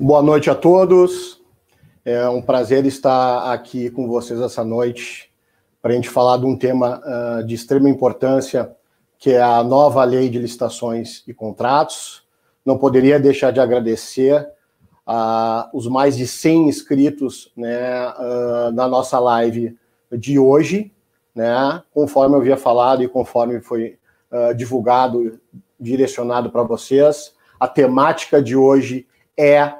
Boa noite a todos. É um prazer estar aqui com vocês essa noite para a gente falar de um tema uh, de extrema importância, que é a nova lei de licitações e contratos. Não poderia deixar de agradecer a os mais de 100 inscritos né, uh, na nossa live de hoje, né, conforme eu havia falado e conforme foi uh, divulgado, direcionado para vocês. A temática de hoje é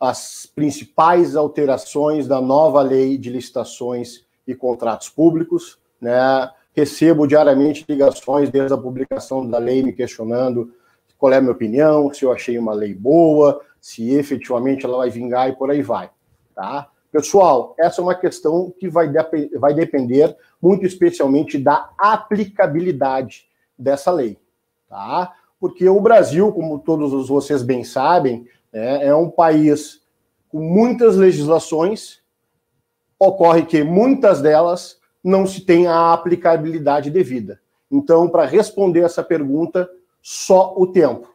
as principais alterações da nova lei de licitações e contratos públicos, né? Recebo diariamente ligações desde a publicação da lei me questionando qual é a minha opinião, se eu achei uma lei boa, se efetivamente ela vai vingar e por aí vai, tá? Pessoal, essa é uma questão que vai, de vai depender muito especialmente da aplicabilidade dessa lei, tá? Porque o Brasil, como todos vocês bem sabem, é, é um país com muitas legislações, ocorre que muitas delas não se tem a aplicabilidade devida. Então, para responder essa pergunta, só o tempo.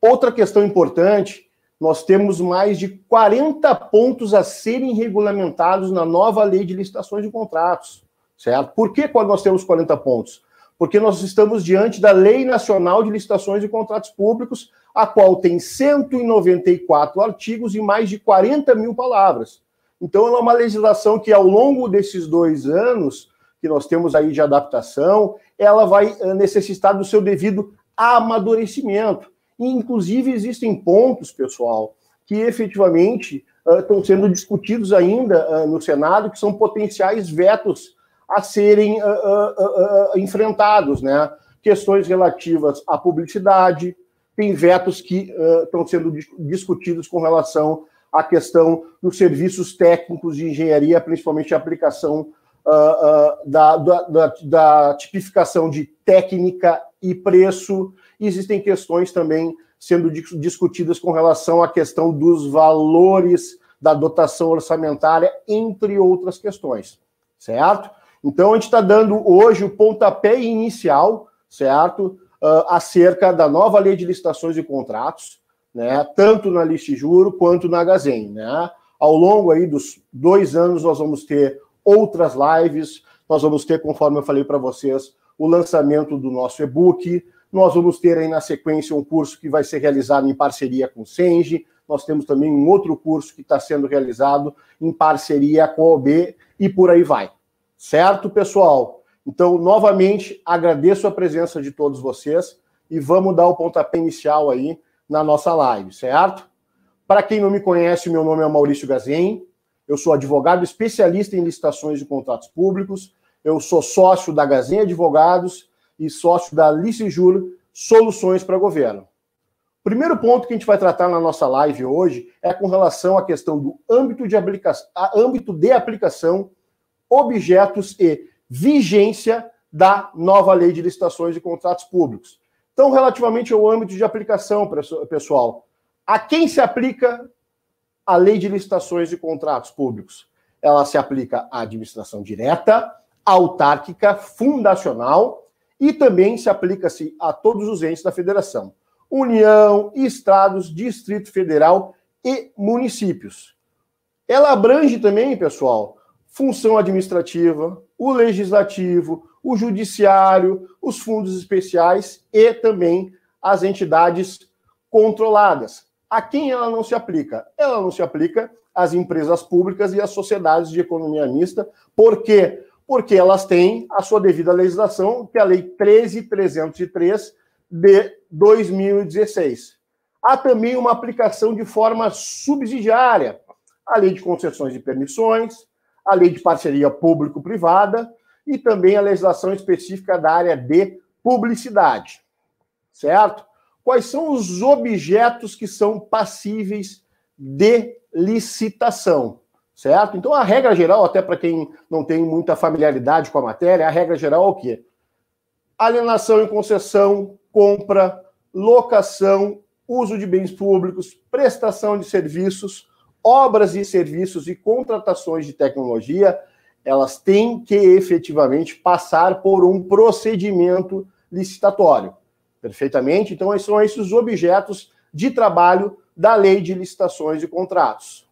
Outra questão importante, nós temos mais de 40 pontos a serem regulamentados na nova lei de licitações de contratos, certo? Por que nós temos 40 pontos? porque nós estamos diante da Lei Nacional de Licitações e Contratos Públicos, a qual tem 194 artigos e mais de 40 mil palavras. Então, ela é uma legislação que, ao longo desses dois anos que nós temos aí de adaptação, ela vai eh, necessitar do seu devido amadurecimento. E, inclusive, existem pontos, pessoal, que efetivamente uh, estão sendo discutidos ainda uh, no Senado, que são potenciais vetos a serem enfrentados, né? Questões relativas à publicidade, tem vetos que estão sendo discutidos com relação à questão dos serviços técnicos de engenharia, principalmente a aplicação da, da, da tipificação de técnica e preço. Existem questões também sendo discutidas com relação à questão dos valores da dotação orçamentária, entre outras questões, certo? Então, a gente está dando hoje o pontapé inicial, certo? Uh, acerca da nova lei de licitações e contratos, né? Tanto na Juro quanto na Gazem, né? Ao longo aí dos dois anos, nós vamos ter outras lives, nós vamos ter, conforme eu falei para vocês, o lançamento do nosso e-book, nós vamos ter aí na sequência um curso que vai ser realizado em parceria com o Senge, nós temos também um outro curso que está sendo realizado em parceria com a OB e por aí vai. Certo, pessoal? Então, novamente, agradeço a presença de todos vocês e vamos dar o pontapé inicial aí na nossa live, certo? Para quem não me conhece, meu nome é Maurício Gazem, eu sou advogado especialista em licitações de contratos públicos, eu sou sócio da Gazem Advogados e sócio da Licejur Soluções para Governo. O primeiro ponto que a gente vai tratar na nossa live hoje é com relação à questão do âmbito de aplicação, âmbito de aplicação objetos e vigência da nova lei de licitações e contratos públicos. Então, relativamente ao âmbito de aplicação, pessoal, a quem se aplica a lei de licitações e contratos públicos? Ela se aplica à administração direta, autárquica, fundacional e também se aplica-se a todos os entes da federação. União, estados, Distrito Federal e municípios. Ela abrange também, pessoal, função administrativa, o legislativo, o judiciário, os fundos especiais e também as entidades controladas. A quem ela não se aplica? Ela não se aplica às empresas públicas e às sociedades de economia mista. Por quê? Porque elas têm a sua devida legislação, que é a Lei 13303 de 2016. Há também uma aplicação de forma subsidiária, a Lei de Concessões e Permissões, a lei de parceria público-privada e também a legislação específica da área de publicidade. Certo? Quais são os objetos que são passíveis de licitação? Certo? Então, a regra geral, até para quem não tem muita familiaridade com a matéria, a regra geral é o quê? Alienação em concessão, compra, locação, uso de bens públicos, prestação de serviços, obras e serviços e contratações de tecnologia, elas têm que efetivamente passar por um procedimento licitatório. Perfeitamente? Então, são esses objetos de trabalho da Lei de Licitações e Contratos.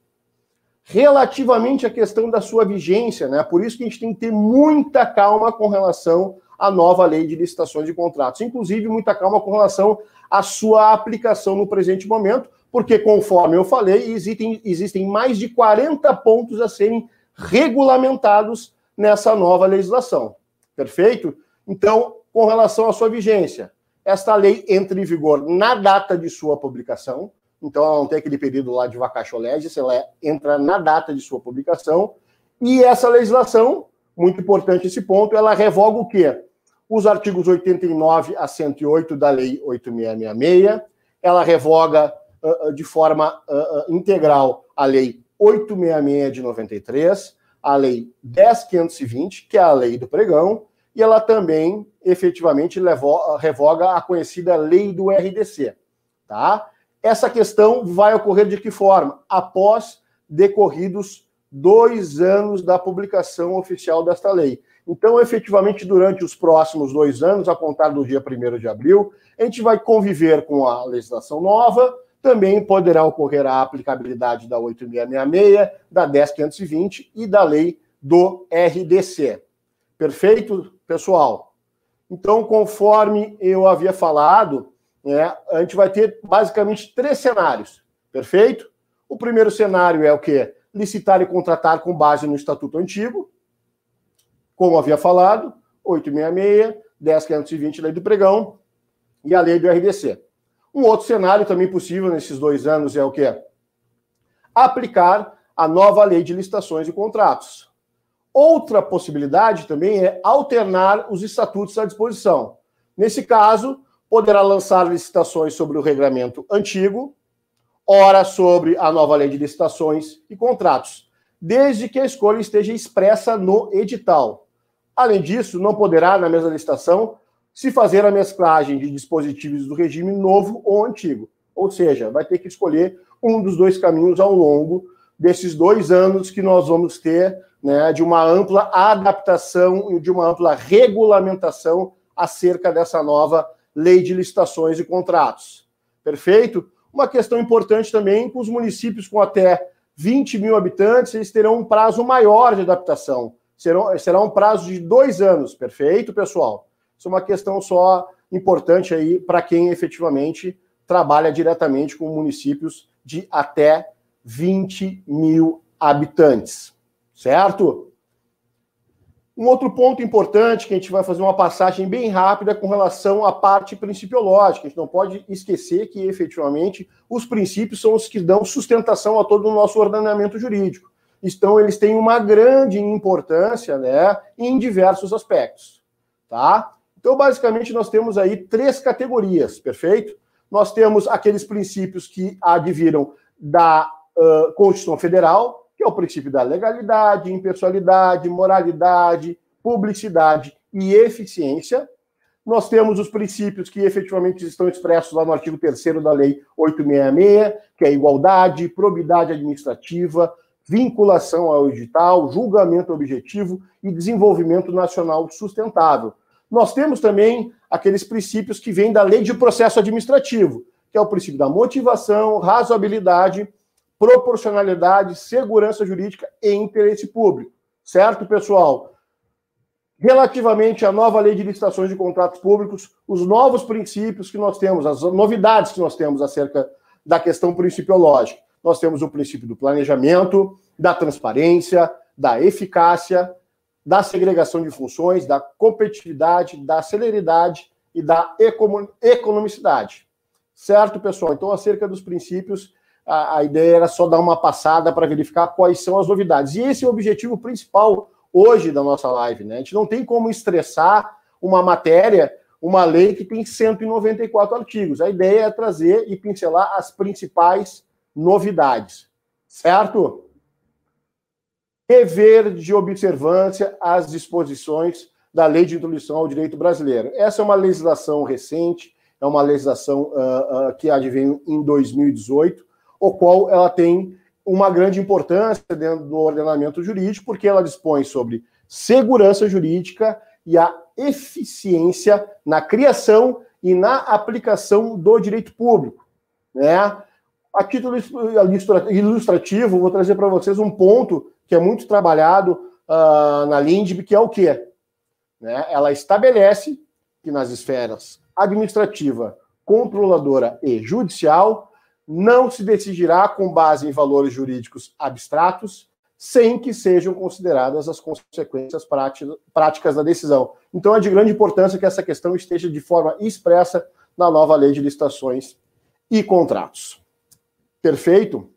Relativamente à questão da sua vigência, né? Por isso que a gente tem que ter muita calma com relação à nova Lei de Licitações e Contratos, inclusive muita calma com relação à sua aplicação no presente momento, porque, conforme eu falei, existem, existem mais de 40 pontos a serem regulamentados nessa nova legislação. Perfeito? Então, com relação à sua vigência, esta lei entra em vigor na data de sua publicação, então ela não tem aquele período lá de vacatio ela entra na data de sua publicação, e essa legislação, muito importante esse ponto, ela revoga o quê? Os artigos 89 a 108 da Lei 8666, ela revoga uh, de forma uh, integral a Lei 866 de 93, a Lei 10520, que é a Lei do Pregão, e ela também efetivamente revoga a conhecida Lei do RDC. Tá? Essa questão vai ocorrer de que forma? Após decorridos dois anos da publicação oficial desta lei. Então, efetivamente, durante os próximos dois anos, a contar do dia 1 de abril, a gente vai conviver com a legislação nova, também poderá ocorrer a aplicabilidade da 8666, da 10520 e da lei do RDC. Perfeito, pessoal? Então, conforme eu havia falado, né, a gente vai ter basicamente três cenários. Perfeito? O primeiro cenário é o quê? Licitar e contratar com base no Estatuto Antigo, como havia falado, 866, 10520, Lei do Pregão e a Lei do RDC. Um outro cenário também possível nesses dois anos é o que? Aplicar a nova lei de licitações e contratos. Outra possibilidade também é alternar os estatutos à disposição. Nesse caso, poderá lançar licitações sobre o regulamento antigo, ora sobre a nova lei de licitações e contratos, desde que a escolha esteja expressa no edital. Além disso, não poderá, na mesma licitação, se fazer a mesclagem de dispositivos do regime novo ou antigo. Ou seja, vai ter que escolher um dos dois caminhos ao longo desses dois anos que nós vamos ter né, de uma ampla adaptação e de uma ampla regulamentação acerca dessa nova lei de licitações e contratos. Perfeito? Uma questão importante também com os municípios com até 20 mil habitantes, eles terão um prazo maior de adaptação. Serão, será um prazo de dois anos, perfeito, pessoal? Isso é uma questão só importante aí para quem efetivamente trabalha diretamente com municípios de até 20 mil habitantes, certo? Um outro ponto importante que a gente vai fazer uma passagem bem rápida com relação à parte principiológica. A gente não pode esquecer que, efetivamente, os princípios são os que dão sustentação a todo o nosso ordenamento jurídico. Então, eles têm uma grande importância né, em diversos aspectos. Tá? Então, basicamente, nós temos aí três categorias, perfeito? Nós temos aqueles princípios que adviram da uh, Constituição Federal, que é o princípio da legalidade, impessoalidade, moralidade, publicidade e eficiência. Nós temos os princípios que efetivamente estão expressos lá no artigo 3 da Lei 866, que é igualdade, probidade administrativa, vinculação ao digital, julgamento objetivo e desenvolvimento nacional sustentável. Nós temos também aqueles princípios que vêm da lei de processo administrativo, que é o princípio da motivação, razoabilidade, proporcionalidade, segurança jurídica e interesse público. Certo, pessoal? Relativamente à nova lei de licitações de contratos públicos, os novos princípios que nós temos, as novidades que nós temos acerca da questão principiológica. Nós temos o princípio do planejamento, da transparência, da eficácia, da segregação de funções, da competitividade, da celeridade e da economicidade. Certo, pessoal? Então, acerca dos princípios, a, a ideia era só dar uma passada para verificar quais são as novidades. E esse é o objetivo principal hoje da nossa live, né? A gente não tem como estressar uma matéria, uma lei que tem 194 artigos. A ideia é trazer e pincelar as principais novidades. Certo? Dever de observância às disposições da Lei de Introdução ao Direito Brasileiro. Essa é uma legislação recente, é uma legislação uh, uh, que advém em 2018, o qual ela tem uma grande importância dentro do ordenamento jurídico, porque ela dispõe sobre segurança jurídica e a eficiência na criação e na aplicação do direito público. Né? A título ilustrativo, vou trazer para vocês um ponto que é muito trabalhado uh, na LINDB, que é o quê? Né? Ela estabelece que nas esferas administrativa, controladora e judicial não se decidirá com base em valores jurídicos abstratos, sem que sejam consideradas as consequências práticas da decisão. Então é de grande importância que essa questão esteja de forma expressa na nova lei de licitações e contratos. Perfeito?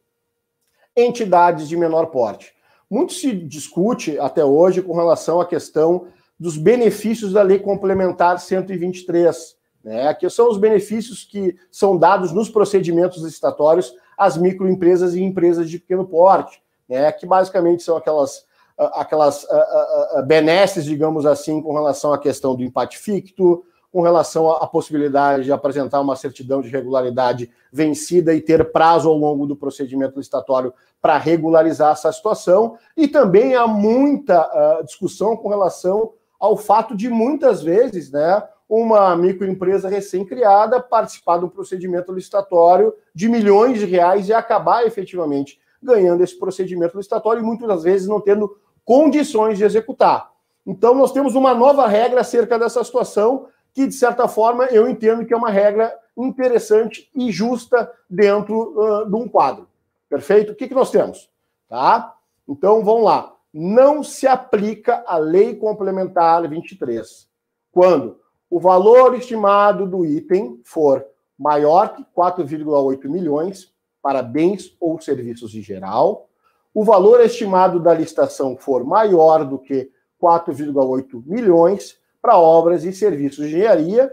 Entidades de menor porte. Muito se discute até hoje com relação à questão dos benefícios da Lei Complementar 123, né, que são os benefícios que são dados nos procedimentos licitatórios às microempresas e empresas de pequeno porte, né, que basicamente são aquelas, aquelas uh, uh, benesses, digamos assim, com relação à questão do empate ficto, com relação à possibilidade de apresentar uma certidão de regularidade vencida e ter prazo ao longo do procedimento licitatório para regularizar essa situação. E também há muita uh, discussão com relação ao fato de muitas vezes, né, uma microempresa recém-criada participar de um procedimento licitatório de milhões de reais e acabar efetivamente ganhando esse procedimento licitatório e muitas das vezes não tendo condições de executar. Então, nós temos uma nova regra acerca dessa situação que, de certa forma, eu entendo que é uma regra interessante e justa dentro uh, de um quadro. Perfeito? O que, que nós temos? Tá? Então, vamos lá. Não se aplica a Lei Complementar 23 quando o valor estimado do item for maior que 4,8 milhões para bens ou serviços em geral, o valor estimado da licitação for maior do que 4,8 milhões para obras e serviços de engenharia,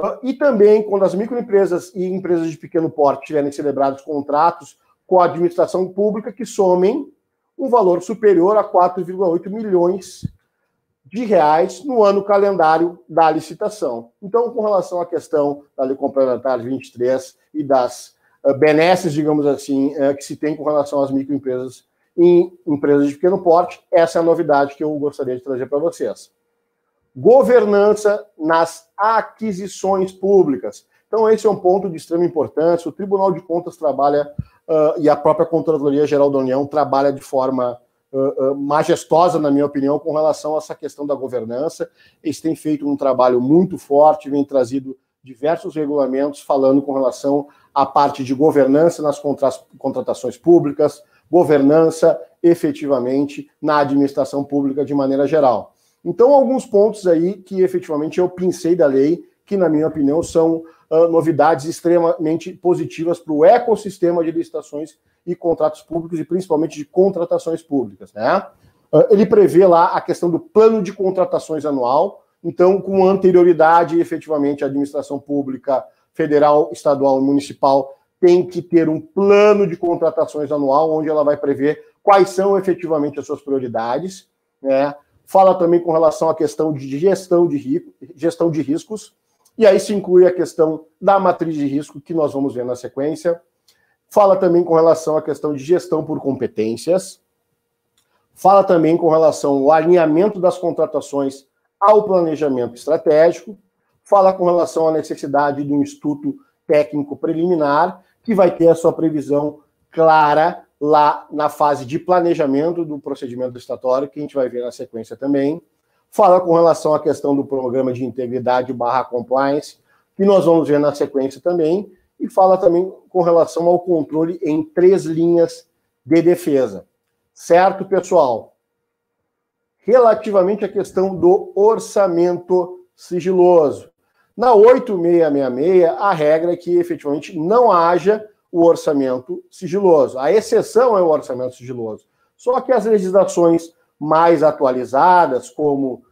ah, e também quando as microempresas e empresas de pequeno porte tiverem celebrados contratos com a administração pública que somem um valor superior a 4,8 milhões de reais no ano calendário da licitação. Então, com relação à questão da Lei Complementar 23 e das uh, benesses, digamos assim, uh, que se tem com relação às microempresas e empresas de pequeno porte, essa é a novidade que eu gostaria de trazer para vocês governança nas aquisições públicas. Então, esse é um ponto de extrema importância. O Tribunal de Contas trabalha, uh, e a própria Controladoria Geral da União trabalha de forma uh, uh, majestosa, na minha opinião, com relação a essa questão da governança. Eles têm feito um trabalho muito forte, vem trazido diversos regulamentos falando com relação à parte de governança nas contratações públicas, governança efetivamente na administração pública de maneira geral. Então, alguns pontos aí que efetivamente eu pensei da lei, que, na minha opinião, são uh, novidades extremamente positivas para o ecossistema de licitações e contratos públicos, e principalmente de contratações públicas. Né? Uh, ele prevê lá a questão do plano de contratações anual, então, com anterioridade, efetivamente, a administração pública federal, estadual e municipal tem que ter um plano de contratações anual, onde ela vai prever quais são efetivamente as suas prioridades, né? Fala também com relação à questão de gestão de, gestão de riscos, e aí se inclui a questão da matriz de risco, que nós vamos ver na sequência. Fala também com relação à questão de gestão por competências. Fala também com relação ao alinhamento das contratações ao planejamento estratégico. Fala com relação à necessidade de um estudo técnico preliminar, que vai ter a sua previsão clara lá na fase de planejamento do procedimento estatório, que a gente vai ver na sequência também. Fala com relação à questão do programa de integridade barra compliance, que nós vamos ver na sequência também, e fala também com relação ao controle em três linhas de defesa. Certo, pessoal? Relativamente à questão do orçamento sigiloso. Na 8666, a regra é que efetivamente não haja o orçamento sigiloso. A exceção é o orçamento sigiloso. Só que as legislações mais atualizadas, como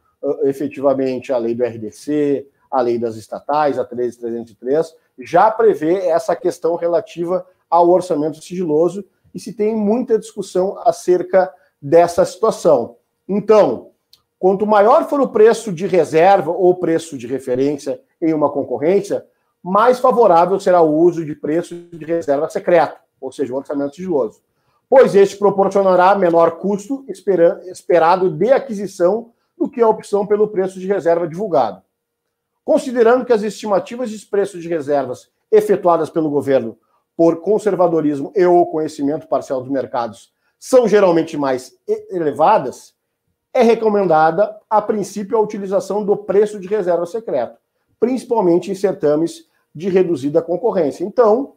efetivamente a lei do RDC, a lei das estatais, a 13303, já prevê essa questão relativa ao orçamento sigiloso e se tem muita discussão acerca dessa situação. Então, quanto maior for o preço de reserva ou preço de referência em uma concorrência, mais favorável será o uso de preço de reserva secreta, ou seja, o orçamento sigiloso, pois este proporcionará menor custo esperado de aquisição do que a opção pelo preço de reserva divulgado. Considerando que as estimativas de preços de reservas efetuadas pelo governo por conservadorismo e ou conhecimento parcial dos mercados são geralmente mais elevadas, é recomendada, a princípio, a utilização do preço de reserva secreto, principalmente em certames de reduzida concorrência. Então,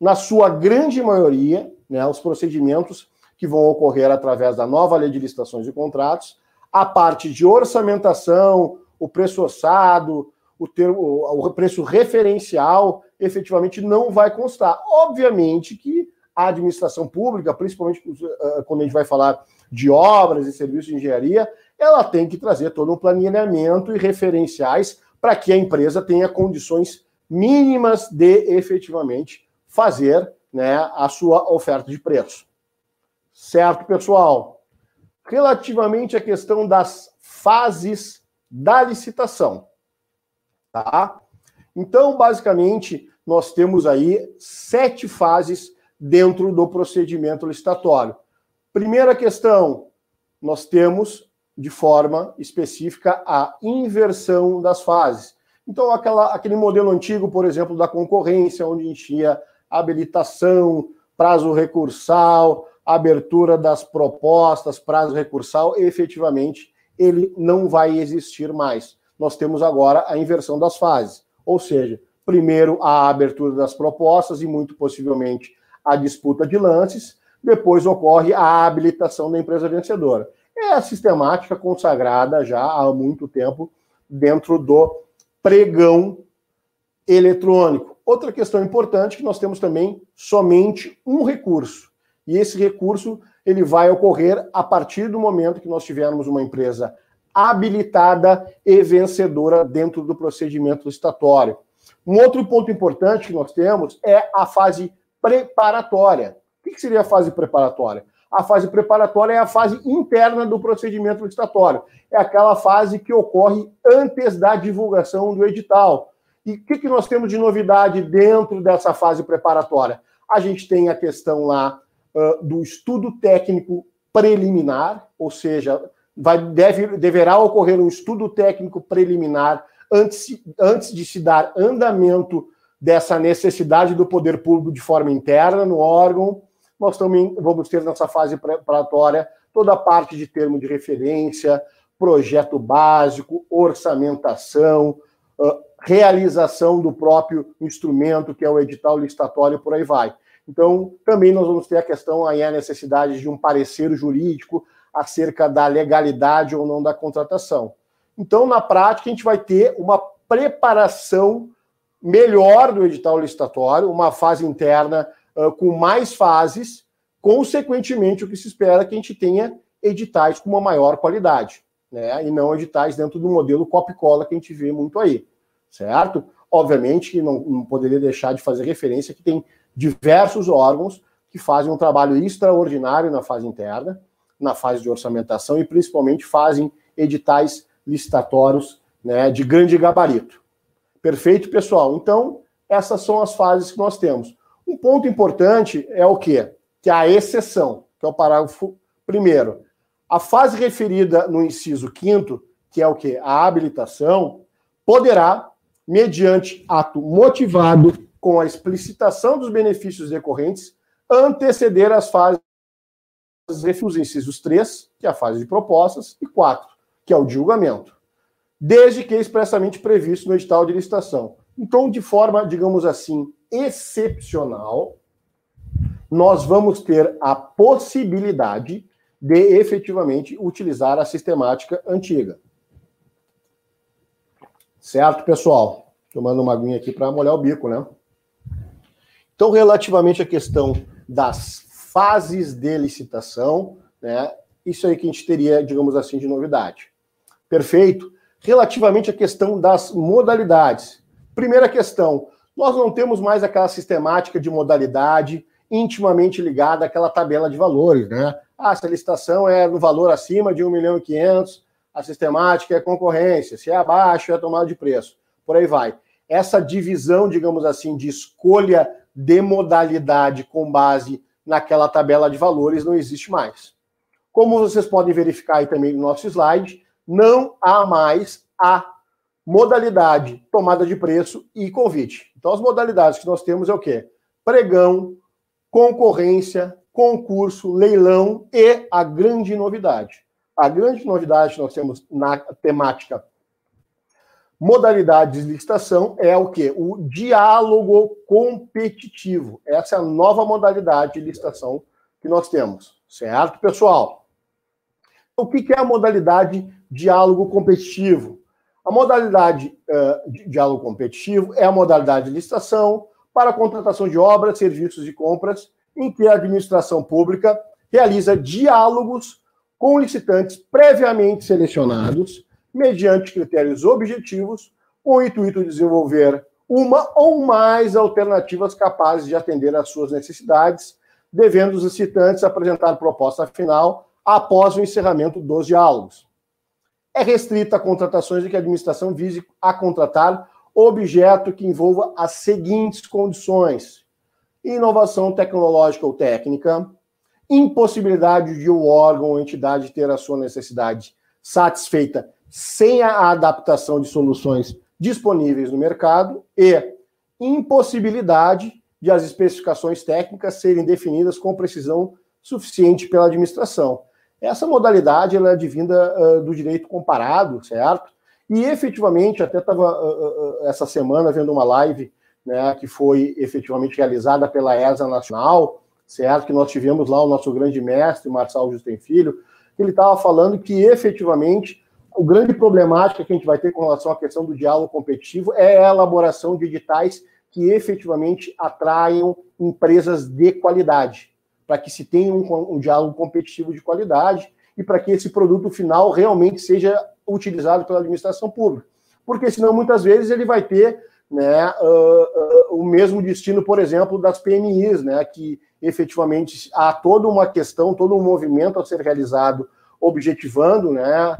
na sua grande maioria, né, os procedimentos que vão ocorrer através da nova lei de licitações e contratos, a parte de orçamentação, o preço orçado, o, termo, o preço referencial, efetivamente não vai constar. Obviamente que a administração pública, principalmente eh, quando a gente vai falar de obras e serviços de engenharia, ela tem que trazer todo um planejamento e referenciais para que a empresa tenha condições mínimas de efetivamente fazer né, a sua oferta de preço. Certo, pessoal? Relativamente à questão das fases da licitação, tá? Então, basicamente, nós temos aí sete fases dentro do procedimento licitatório. Primeira questão, nós temos de forma específica a inversão das fases. Então, aquela, aquele modelo antigo, por exemplo, da concorrência, onde tinha habilitação, prazo recursal, abertura das propostas, prazo recursal, efetivamente ele não vai existir mais. Nós temos agora a inversão das fases, ou seja, primeiro a abertura das propostas e muito possivelmente a disputa de lances, depois ocorre a habilitação da empresa vencedora. É a sistemática consagrada já há muito tempo dentro do pregão eletrônico. Outra questão importante que nós temos também somente um recurso. E esse recurso ele vai ocorrer a partir do momento que nós tivermos uma empresa habilitada e vencedora dentro do procedimento licitatório. Um outro ponto importante que nós temos é a fase preparatória. O que seria a fase preparatória? A fase preparatória é a fase interna do procedimento licitatório. É aquela fase que ocorre antes da divulgação do edital. E o que, que nós temos de novidade dentro dessa fase preparatória? A gente tem a questão lá uh, do estudo técnico preliminar, ou seja, vai, deve, deverá ocorrer um estudo técnico preliminar antes, antes de se dar andamento dessa necessidade do poder público de forma interna no órgão. Nós também vamos ter nessa fase preparatória toda a parte de termo de referência, projeto básico, orçamentação, realização do próprio instrumento, que é o edital licitatório, por aí vai. Então, também nós vamos ter a questão aí, a necessidade de um parecer jurídico acerca da legalidade ou não da contratação. Então, na prática, a gente vai ter uma preparação melhor do edital licitatório, uma fase interna uh, com mais fases, consequentemente, o que se espera é que a gente tenha editais com uma maior qualidade, né? E não editais dentro do modelo copy-cola que a gente vê muito aí certo? Obviamente não, não poderia deixar de fazer referência que tem diversos órgãos que fazem um trabalho extraordinário na fase interna, na fase de orçamentação e principalmente fazem editais licitatórios né, de grande gabarito. Perfeito, pessoal? Então, essas são as fases que nós temos. Um ponto importante é o quê? Que é a exceção, que é o parágrafo primeiro. A fase referida no inciso quinto, que é o quê? A habilitação, poderá mediante ato motivado com a explicitação dos benefícios decorrentes, anteceder as fases refus incisos 3, que é a fase de propostas, e 4, que é o de julgamento, desde que expressamente previsto no edital de licitação. Então, de forma, digamos assim, excepcional, nós vamos ter a possibilidade de efetivamente utilizar a sistemática antiga. Certo, pessoal? Tomando uma aguinha aqui para molhar o bico, né? Então, relativamente à questão das fases de licitação, né? Isso aí que a gente teria, digamos assim, de novidade. Perfeito? Relativamente à questão das modalidades. Primeira questão, nós não temos mais aquela sistemática de modalidade intimamente ligada àquela tabela de valores, né? Ah, se a licitação é no valor acima de 1 milhão e 500, a sistemática é concorrência, se é abaixo é tomada de preço, por aí vai. Essa divisão, digamos assim, de escolha de modalidade com base naquela tabela de valores não existe mais. Como vocês podem verificar aí também no nosso slide, não há mais a modalidade tomada de preço e convite. Então, as modalidades que nós temos é o quê? pregão, concorrência, concurso, leilão e a grande novidade. A grande novidade que nós temos na temática modalidades de licitação é o que? O diálogo competitivo. Essa é a nova modalidade de licitação que nós temos. Certo, pessoal? O que é a modalidade diálogo competitivo? A modalidade uh, de diálogo competitivo é a modalidade de licitação para contratação de obras, serviços e compras em que a administração pública realiza diálogos com licitantes previamente selecionados, mediante critérios objetivos, com o intuito de desenvolver uma ou mais alternativas capazes de atender às suas necessidades, devendo os licitantes apresentar proposta final após o encerramento dos diálogos é restrita a contratações em que a administração vise a contratar objeto que envolva as seguintes condições: inovação tecnológica ou técnica, impossibilidade de o um órgão ou entidade ter a sua necessidade satisfeita sem a adaptação de soluções disponíveis no mercado e impossibilidade de as especificações técnicas serem definidas com precisão suficiente pela administração. Essa modalidade ela é advinda uh, do direito comparado, certo? E efetivamente, até estava uh, uh, essa semana vendo uma live né, que foi efetivamente realizada pela ESA Nacional, certo? Que nós tivemos lá o nosso grande mestre, Marçal Justem Filho, ele estava falando que efetivamente o grande problemática que a gente vai ter com relação à questão do diálogo competitivo é a elaboração de editais que efetivamente atraiam empresas de qualidade para que se tenha um, um diálogo competitivo de qualidade e para que esse produto final realmente seja utilizado pela administração pública. Porque senão, muitas vezes, ele vai ter né, uh, uh, o mesmo destino, por exemplo, das PMIs, né, que efetivamente há toda uma questão, todo um movimento a ser realizado objetivando né,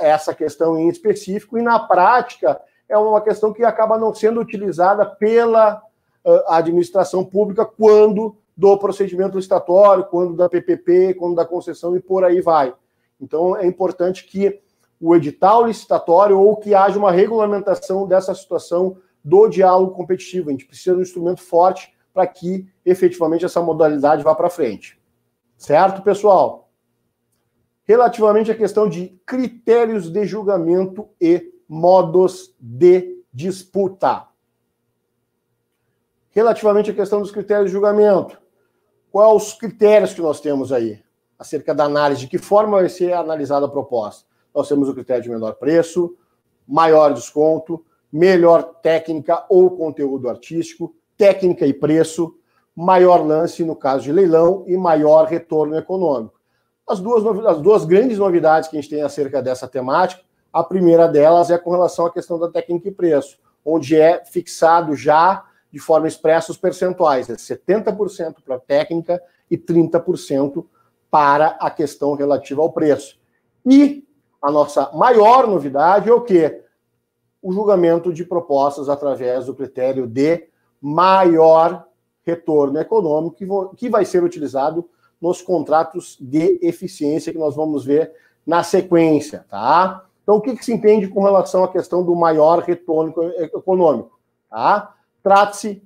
essa questão em específico, e na prática é uma questão que acaba não sendo utilizada pela uh, administração pública quando do procedimento licitatório, quando da PPP, quando da concessão e por aí vai. Então, é importante que o edital licitatório ou que haja uma regulamentação dessa situação do diálogo competitivo. A gente precisa de um instrumento forte para que efetivamente essa modalidade vá para frente. Certo, pessoal? Relativamente à questão de critérios de julgamento e modos de disputa. Relativamente à questão dos critérios de julgamento, Quais os critérios que nós temos aí acerca da análise? De que forma vai ser analisada a proposta? Nós temos o critério de menor preço, maior desconto, melhor técnica ou conteúdo artístico, técnica e preço, maior lance no caso de leilão e maior retorno econômico. As duas, as duas grandes novidades que a gente tem acerca dessa temática, a primeira delas é com relação à questão da técnica e preço, onde é fixado já de forma expressa os percentuais, é 70% para a técnica e 30% para a questão relativa ao preço. E a nossa maior novidade é o quê? O julgamento de propostas através do critério de maior retorno econômico, que vai ser utilizado nos contratos de eficiência que nós vamos ver na sequência, tá? Então, o que, que se entende com relação à questão do maior retorno econômico? Tá? Trata-se,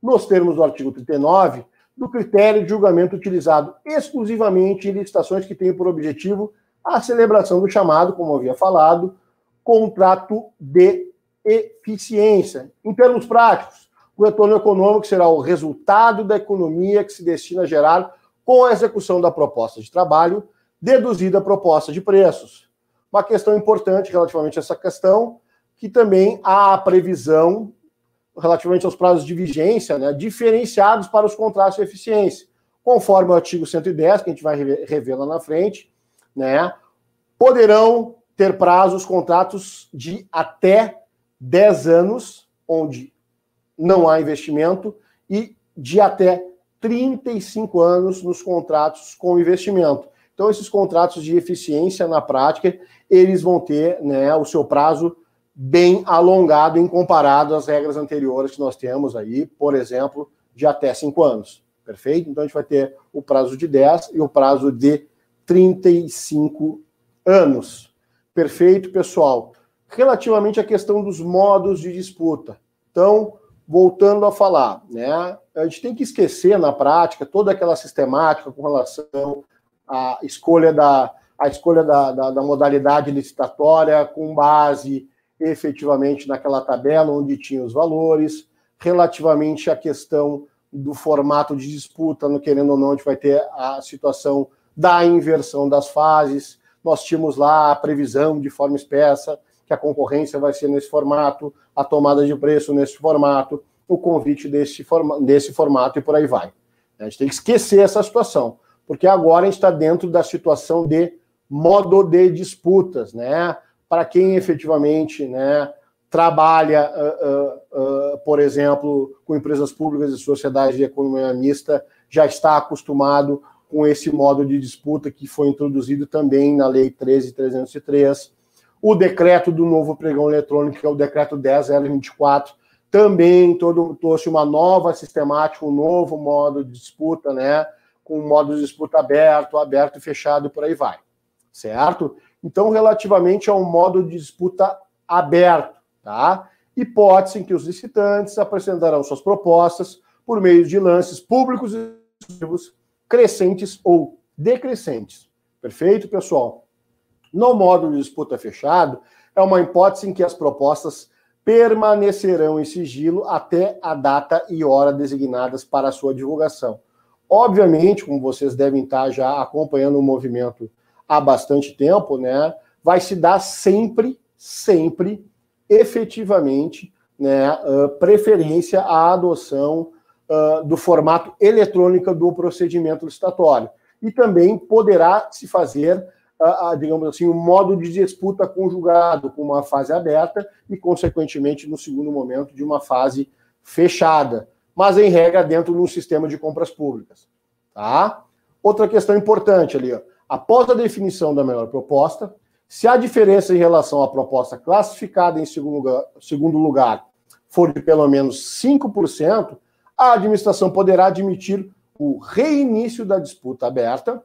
nos termos do artigo 39, do critério de julgamento utilizado exclusivamente em licitações que tenham por objetivo a celebração do chamado, como havia falado, contrato de eficiência. Em termos práticos, o retorno econômico será o resultado da economia que se destina a gerar com a execução da proposta de trabalho, deduzida a proposta de preços. Uma questão importante relativamente a essa questão, que também há a previsão relativamente aos prazos de vigência, né, diferenciados para os contratos de eficiência. Conforme o artigo 110, que a gente vai rever lá na frente, né, poderão ter prazos, contratos de até 10 anos, onde não há investimento, e de até 35 anos nos contratos com investimento. Então, esses contratos de eficiência, na prática, eles vão ter né, o seu prazo bem alongado em comparado às regras anteriores que nós temos aí, por exemplo, de até cinco anos. Perfeito? Então a gente vai ter o prazo de 10 e o prazo de 35 anos. Perfeito, pessoal? Relativamente à questão dos modos de disputa. Então, voltando a falar, né? A gente tem que esquecer na prática toda aquela sistemática com relação à escolha da, a escolha da, da, da modalidade licitatória com base efetivamente naquela tabela onde tinha os valores, relativamente à questão do formato de disputa, no querendo ou não, a gente vai ter a situação da inversão das fases. Nós tínhamos lá a previsão de forma espessa que a concorrência vai ser nesse formato, a tomada de preço nesse formato, o convite desse, forma, desse formato e por aí vai. A gente tem que esquecer essa situação, porque agora a gente está dentro da situação de modo de disputas, né? Para quem efetivamente, né, trabalha, uh, uh, por exemplo, com empresas públicas e sociedades de economia mista, já está acostumado com esse modo de disputa que foi introduzido também na Lei 13.303. O decreto do novo pregão eletrônico, que é o decreto 10.024, também todo, trouxe uma nova sistemática, um novo modo de disputa, né? Com modo de disputa aberto, aberto e fechado por aí vai. Certo? Então, relativamente a um modo de disputa aberto, tá? Hipótese em que os licitantes apresentarão suas propostas por meio de lances públicos e exclusivos crescentes ou decrescentes. Perfeito, pessoal? No modo de disputa fechado, é uma hipótese em que as propostas permanecerão em sigilo até a data e hora designadas para sua divulgação. Obviamente, como vocês devem estar já acompanhando o movimento há bastante tempo, né, vai se dar sempre, sempre, efetivamente, né, uh, preferência à adoção uh, do formato eletrônico do procedimento licitatório. E também poderá se fazer, uh, digamos assim, um modo de disputa conjugado, com uma fase aberta e, consequentemente, no segundo momento, de uma fase fechada, mas em regra dentro de um sistema de compras públicas. Tá? Outra questão importante ali, ó. Após a definição da melhor proposta, se a diferença em relação à proposta classificada em segundo lugar, segundo lugar for de pelo menos 5%, a administração poderá admitir o reinício da disputa aberta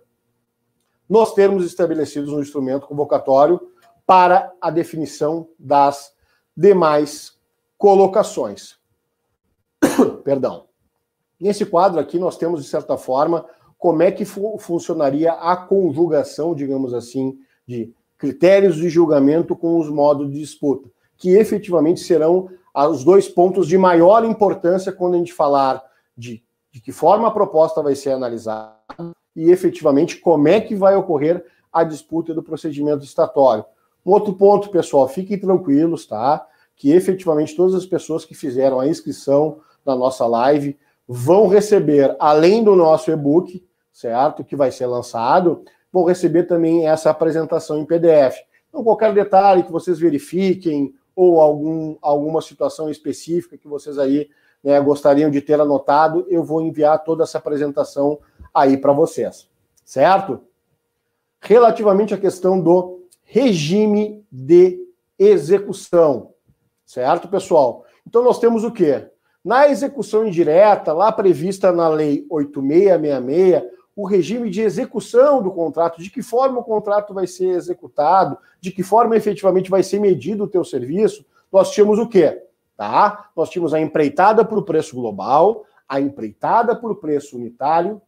nos termos estabelecidos no instrumento convocatório para a definição das demais colocações. Perdão. Nesse quadro aqui nós temos, de certa forma, como é que fu funcionaria a conjugação, digamos assim, de critérios de julgamento com os modos de disputa, que efetivamente serão os dois pontos de maior importância quando a gente falar de, de que forma a proposta vai ser analisada e efetivamente como é que vai ocorrer a disputa do procedimento estatório. Um outro ponto, pessoal, fiquem tranquilos, tá? Que efetivamente todas as pessoas que fizeram a inscrição na nossa live vão receber, além do nosso e-book, certo? Que vai ser lançado, vão receber também essa apresentação em PDF. Então, qualquer detalhe que vocês verifiquem, ou algum, alguma situação específica que vocês aí né, gostariam de ter anotado, eu vou enviar toda essa apresentação aí para vocês, certo? Relativamente à questão do regime de execução, certo, pessoal? Então nós temos o quê? Na execução indireta, lá prevista na Lei 8666, o regime de execução do contrato, de que forma o contrato vai ser executado, de que forma efetivamente vai ser medido o teu serviço, nós tínhamos o quê? Tá? Nós tínhamos a empreitada por preço global, a empreitada por preço unitário,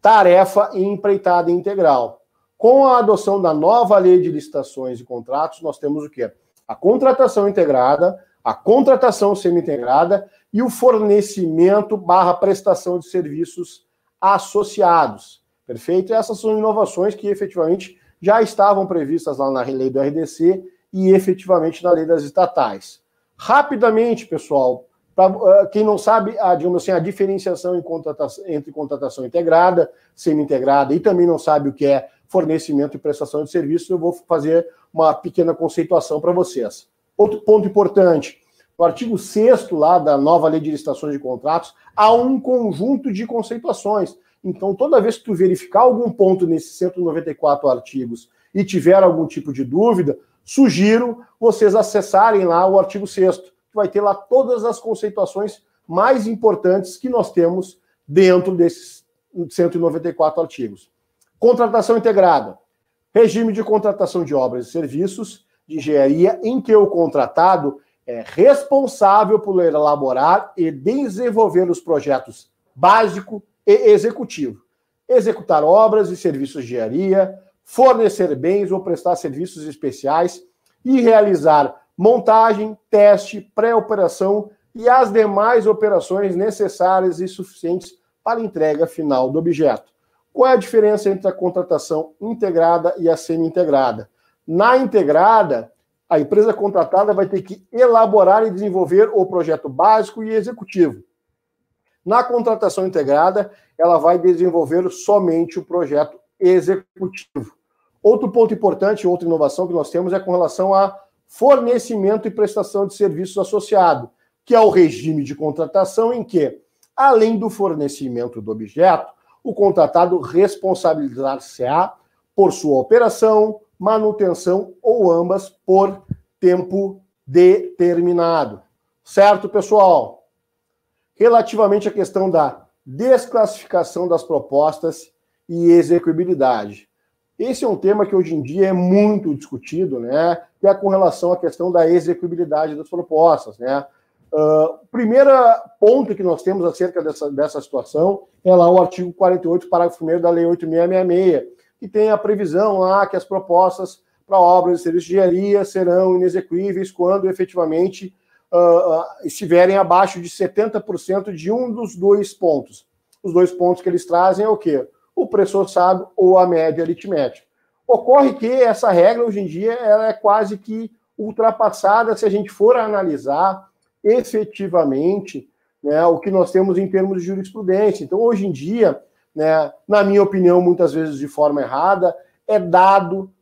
tarefa e empreitada integral. Com a adoção da nova lei de licitações e contratos, nós temos o quê? A contratação integrada, a contratação semi-integrada e o fornecimento barra prestação de serviços associados. Perfeito? Essas são inovações que efetivamente já estavam previstas lá na lei do RDC e efetivamente na lei das estatais. Rapidamente, pessoal, para quem não sabe, a, digamos assim, a diferenciação contratação, entre contratação integrada, semi-integrada e também não sabe o que é fornecimento e prestação de serviço, eu vou fazer uma pequena conceituação para vocês. Outro ponto importante, no artigo 6 lá da nova lei de licitações de contratos, há um conjunto de conceituações. Então, toda vez que tu verificar algum ponto nesses 194 artigos e tiver algum tipo de dúvida, sugiro vocês acessarem lá o artigo 6 que vai ter lá todas as conceituações mais importantes que nós temos dentro desses 194 artigos. Contratação integrada. Regime de contratação de obras e serviços de engenharia em que o contratado é responsável por elaborar e desenvolver os projetos básico e executivo, executar obras e serviços de engenharia, fornecer bens ou prestar serviços especiais e realizar montagem, teste, pré-operação e as demais operações necessárias e suficientes para entrega final do objeto. Qual é a diferença entre a contratação integrada e a semi-integrada? Na integrada, a empresa contratada vai ter que elaborar e desenvolver o projeto básico e executivo. Na contratação integrada, ela vai desenvolver somente o projeto executivo. Outro ponto importante, outra inovação que nós temos é com relação a fornecimento e prestação de serviços associado, que é o regime de contratação em que, além do fornecimento do objeto, o contratado responsabilizar-se-á por sua operação, manutenção ou ambas por tempo determinado. Certo, pessoal? Relativamente à questão da desclassificação das propostas e execuibilidade. Esse é um tema que hoje em dia é muito discutido, né? Que é com relação à questão da execuibilidade das propostas, né? Uh, primeiro ponto que nós temos acerca dessa, dessa situação é lá o artigo 48, parágrafo 1 da Lei 8666, que tem a previsão lá que as propostas para obras e serviços de engenharia serão inexequíveis quando efetivamente uh, estiverem abaixo de 70% de um dos dois pontos. Os dois pontos que eles trazem é o quê? O preço orçado ou a média aritmética. Ocorre que essa regra, hoje em dia, ela é quase que ultrapassada se a gente for analisar efetivamente né, o que nós temos em termos de jurisprudência. Então, hoje em dia, né, na minha opinião, muitas vezes de forma errada, é dado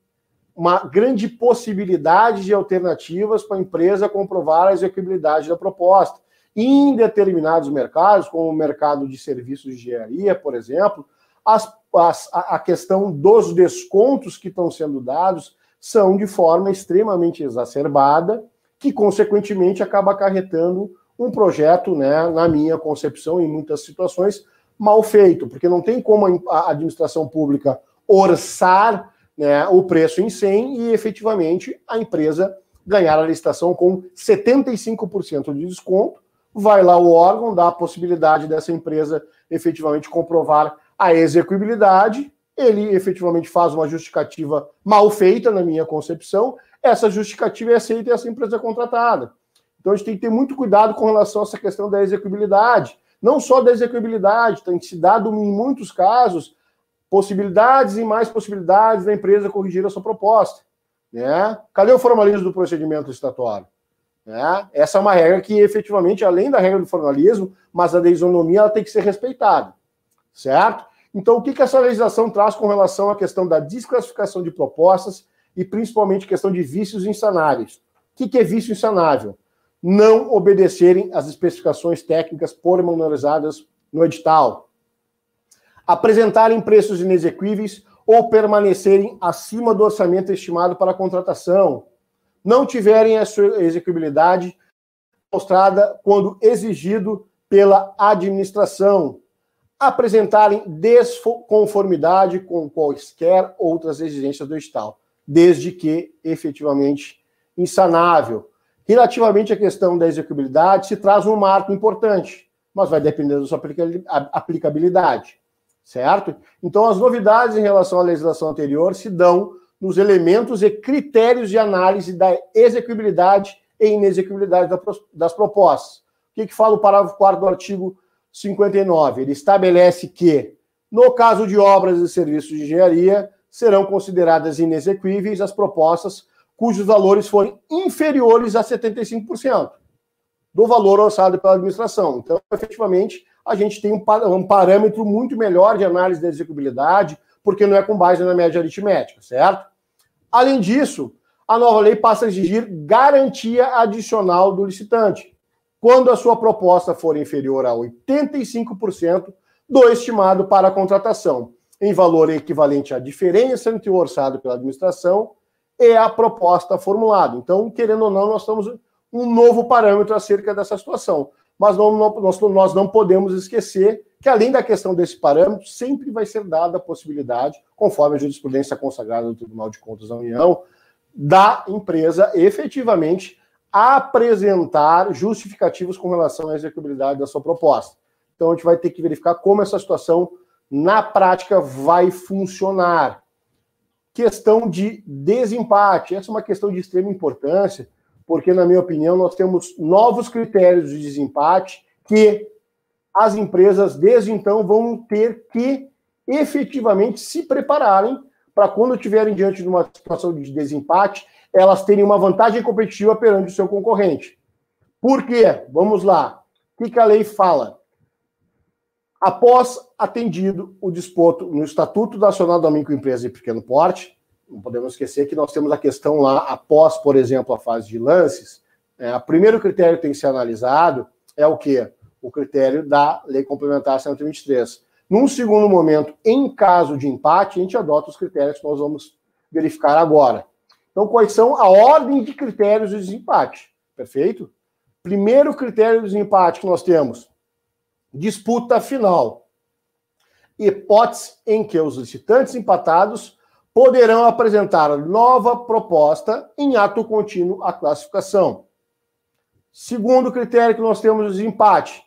uma grande possibilidade de alternativas para a empresa comprovar a execuibilidade da proposta. Em determinados mercados, como o mercado de serviços de engenharia, por exemplo, as, as, a questão dos descontos que estão sendo dados são de forma extremamente exacerbada que consequentemente acaba acarretando um projeto, né, na minha concepção, em muitas situações, mal feito, porque não tem como a administração pública orçar né, o preço em 100 e efetivamente a empresa ganhar a licitação com 75% de desconto. Vai lá o órgão, dá a possibilidade dessa empresa efetivamente comprovar a execuibilidade, ele efetivamente faz uma justificativa mal feita, na minha concepção, essa justificativa é aceita e essa empresa é contratada. Então a gente tem que ter muito cuidado com relação a essa questão da execuibilidade. Não só da execuibilidade, tem se dado em muitos casos possibilidades e mais possibilidades da empresa corrigir a sua proposta. Né? Cadê o formalismo do procedimento licitatório? Né? Essa é uma regra que, efetivamente, além da regra do formalismo, mas a isonomia ela tem que ser respeitada. Certo? Então, o que, que essa legislação traz com relação à questão da desclassificação de propostas e principalmente questão de vícios insanáveis. O que é vício insanável? Não obedecerem às especificações técnicas pormenorizadas no edital. Apresentarem preços inexequíveis ou permanecerem acima do orçamento estimado para a contratação. Não tiverem a sua execuibilidade mostrada quando exigido pela administração. Apresentarem desconformidade com quaisquer outras exigências do edital desde que efetivamente insanável. Relativamente à questão da execuibilidade, se traz um marco importante, mas vai depender da sua aplicabilidade, certo? Então, as novidades em relação à legislação anterior se dão nos elementos e critérios de análise da execuibilidade e inexecuibilidade das propostas. O que, que fala o parágrafo 4 do artigo 59? Ele estabelece que, no caso de obras e serviços de engenharia, serão consideradas inexequíveis as propostas cujos valores forem inferiores a 75% do valor orçado pela administração. Então, efetivamente, a gente tem um parâmetro muito melhor de análise da execuibilidade, porque não é com base na média aritmética, certo? Além disso, a nova lei passa a exigir garantia adicional do licitante, quando a sua proposta for inferior a 85% do estimado para a contratação, em valor equivalente à diferença entre o orçado pela administração e a proposta formulada. Então, querendo ou não, nós estamos um novo parâmetro acerca dessa situação. Mas não, não, nós, nós não podemos esquecer que, além da questão desse parâmetro, sempre vai ser dada a possibilidade, conforme a jurisprudência consagrada do Tribunal de Contas da União, da empresa efetivamente apresentar justificativos com relação à execuibilidade da sua proposta. Então, a gente vai ter que verificar como essa situação, na prática, vai funcionar. Questão de desempate. Essa é uma questão de extrema importância, porque, na minha opinião, nós temos novos critérios de desempate que as empresas, desde então, vão ter que efetivamente se prepararem para quando estiverem diante de uma situação de desempate, elas terem uma vantagem competitiva perante o seu concorrente. Por quê? Vamos lá. O que, que a lei fala? Após atendido o disposto no Estatuto Nacional da Microempresa e Pequeno Porte, não podemos esquecer que nós temos a questão lá, após, por exemplo, a fase de lances, é, o primeiro critério que tem que ser analisado é o quê? O critério da Lei Complementar 123. Num segundo momento, em caso de empate, a gente adota os critérios que nós vamos verificar agora. Então, quais são a ordem de critérios de desempate? Perfeito? Primeiro critério de desempate que nós temos: disputa final. Hipótese em que os licitantes empatados poderão apresentar nova proposta em ato contínuo à classificação. Segundo critério que nós temos de desempate: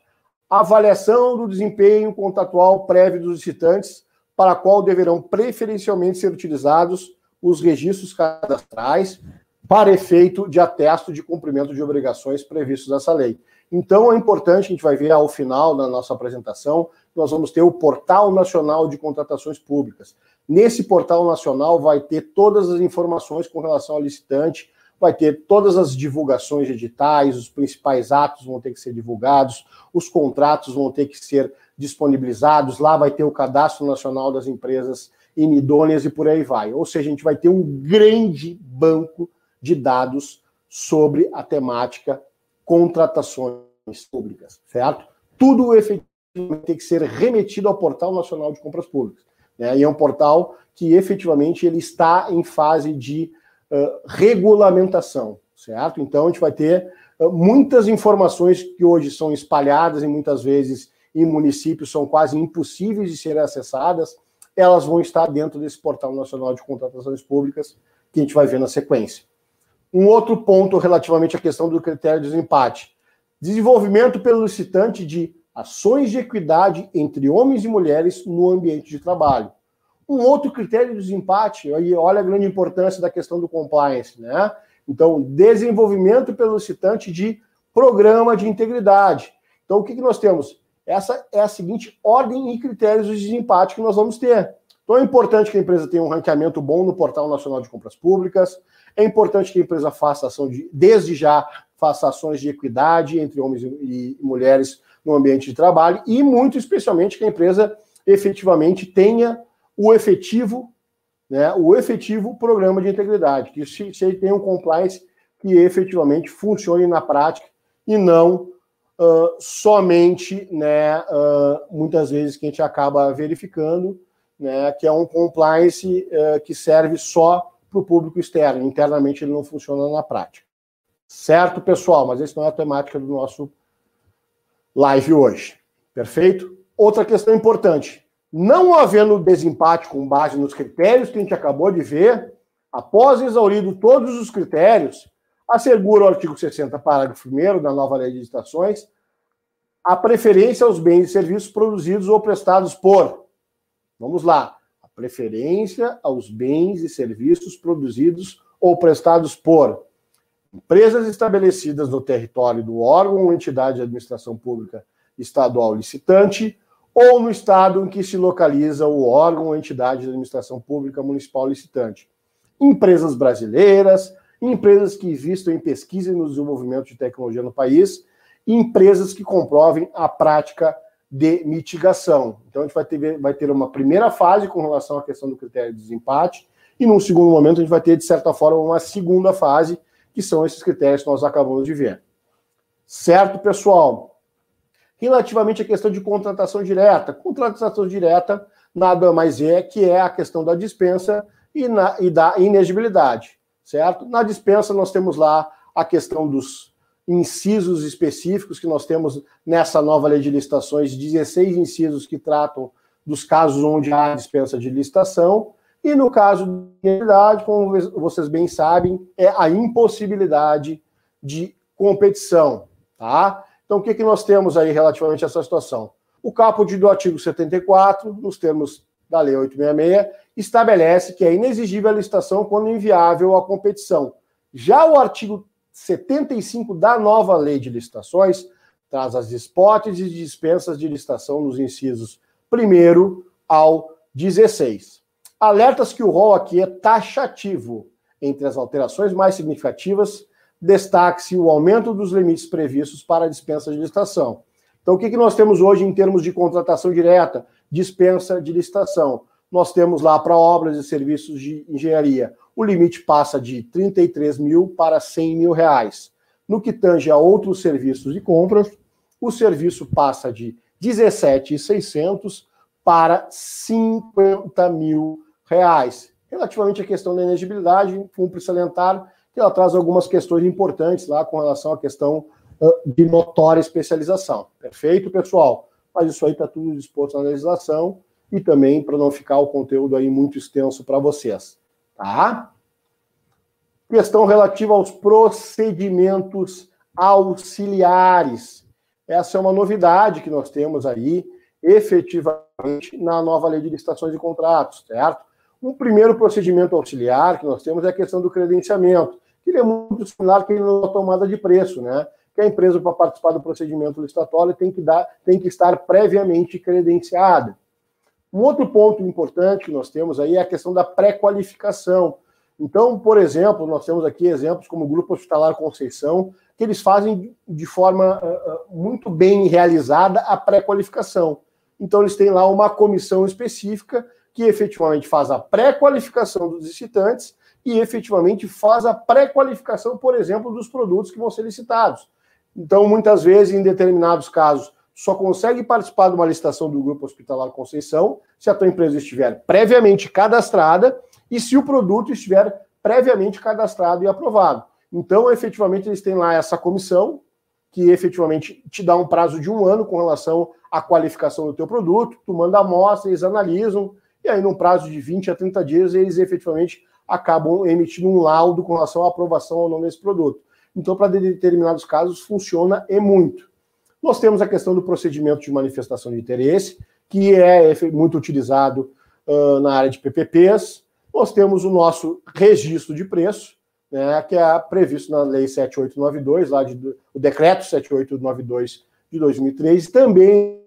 avaliação do desempenho contratual prévio dos licitantes, para a qual deverão preferencialmente ser utilizados os registros cadastrais para efeito de atesto de cumprimento de obrigações previstos nessa lei. Então é importante, a gente vai ver ao final da nossa apresentação, nós vamos ter o Portal Nacional de Contratações Públicas. Nesse portal nacional vai ter todas as informações com relação ao licitante, vai ter todas as divulgações editais, os principais atos vão ter que ser divulgados, os contratos vão ter que ser disponibilizados, lá vai ter o Cadastro Nacional das Empresas inidôneas e por aí vai. Ou seja, a gente vai ter um grande banco de dados sobre a temática contratações públicas, certo? Tudo efetivamente tem que ser remetido ao Portal Nacional de Compras Públicas. Né? E é um portal que efetivamente ele está em fase de uh, regulamentação, certo? Então a gente vai ter uh, muitas informações que hoje são espalhadas e muitas vezes em municípios são quase impossíveis de serem acessadas elas vão estar dentro desse Portal Nacional de Contratações Públicas que a gente vai ver na sequência. Um outro ponto relativamente à questão do critério de desempate: desenvolvimento pelo licitante de ações de equidade entre homens e mulheres no ambiente de trabalho. Um outro critério de desempate, aí olha a grande importância da questão do compliance, né? Então, desenvolvimento pelo licitante de programa de integridade. Então, o que, que nós temos? Essa é a seguinte ordem e critérios de desempate que nós vamos ter. Então é importante que a empresa tenha um ranqueamento bom no Portal Nacional de Compras Públicas. É importante que a empresa faça ação de, desde já, faça ações de equidade entre homens e mulheres no ambiente de trabalho e, muito especialmente, que a empresa efetivamente tenha o efetivo, né, o efetivo programa de integridade, que se, se tem um compliance que efetivamente funcione na prática e não uh, somente, né, uh, muitas vezes que a gente acaba verificando, né, que é um compliance uh, que serve só para o público externo, internamente ele não funciona na prática. Certo, pessoal? Mas essa não é a temática do nosso live hoje. Perfeito? Outra questão importante. Não havendo desempate com base nos critérios que a gente acabou de ver, após exaurido todos os critérios, assegura o artigo 60, parágrafo 1 da nova lei de licitações, a preferência aos bens e serviços produzidos ou prestados por. Vamos lá. Preferência aos bens e serviços produzidos ou prestados por empresas estabelecidas no território do órgão ou entidade de administração pública estadual licitante ou no estado em que se localiza o órgão ou entidade de administração pública municipal licitante. Empresas brasileiras, empresas que investam em pesquisa e no desenvolvimento de tecnologia no país, empresas que comprovem a prática de mitigação. Então, a gente vai ter, vai ter uma primeira fase com relação à questão do critério de desempate, e num segundo momento a gente vai ter, de certa forma, uma segunda fase, que são esses critérios que nós acabamos de ver. Certo, pessoal? Relativamente à questão de contratação direta, contratação direta nada mais é que é a questão da dispensa e, na, e da inegibilidade certo? Na dispensa, nós temos lá a questão dos incisos específicos que nós temos nessa nova lei de licitações, 16 incisos que tratam dos casos onde há dispensa de licitação, e no caso de inegibilidade, como vocês bem sabem, é a impossibilidade de competição, tá? Então, o que, que nós temos aí relativamente a essa situação? O caput do artigo 74, nos termos da Lei 866, estabelece que é inexigível a licitação quando inviável a competição. Já o artigo 75 da nova Lei de Licitações traz as hipóteses de dispensas de licitação nos incisos 1 ao 16. Alertas que o rol aqui é taxativo. Entre as alterações mais significativas, destaque-se o aumento dos limites previstos para a dispensa de licitação. Então, o que, que nós temos hoje em termos de contratação direta? Dispensa de licitação. Nós temos lá para obras e serviços de engenharia, o limite passa de 33 mil para 100 mil reais. No que tange a outros serviços de compras, o serviço passa de 17,600 para 50 mil reais. Relativamente à questão da elegibilidade, cumpre salientar que ela traz algumas questões importantes lá com relação à questão de notória especialização. Perfeito, pessoal? Mas isso aí está tudo disposto na legislação e também para não ficar o conteúdo aí muito extenso para vocês. Tá? Questão relativa aos procedimentos auxiliares. Essa é uma novidade que nós temos aí, efetivamente, na nova lei de licitações e contratos, certo? Um primeiro procedimento auxiliar que nós temos é a questão do credenciamento, que é muito similar que na tomada de preço, né? Que a empresa, para participar do procedimento licitatório, tem que, dar, tem que estar previamente credenciada. Um outro ponto importante que nós temos aí é a questão da pré-qualificação. Então, por exemplo, nós temos aqui exemplos como o Grupo Hospitalar Conceição, que eles fazem de forma uh, muito bem realizada a pré-qualificação. Então, eles têm lá uma comissão específica que efetivamente faz a pré-qualificação dos licitantes e efetivamente faz a pré-qualificação, por exemplo, dos produtos que vão ser licitados. Então, muitas vezes, em determinados casos, só consegue participar de uma licitação do Grupo Hospitalar Conceição se a tua empresa estiver previamente cadastrada e se o produto estiver previamente cadastrado e aprovado. Então, efetivamente, eles têm lá essa comissão que efetivamente te dá um prazo de um ano com relação à qualificação do teu produto, tu manda amostra, eles analisam, e aí, num prazo de 20 a 30 dias, eles efetivamente acabam emitindo um laudo com relação à aprovação ou não desse produto. Então, para determinados casos, funciona e muito. Nós temos a questão do procedimento de manifestação de interesse, que é muito utilizado uh, na área de PPPs. Nós temos o nosso registro de preço, né, que é previsto na Lei 7892, lá de, o Decreto 7892 de 2003, também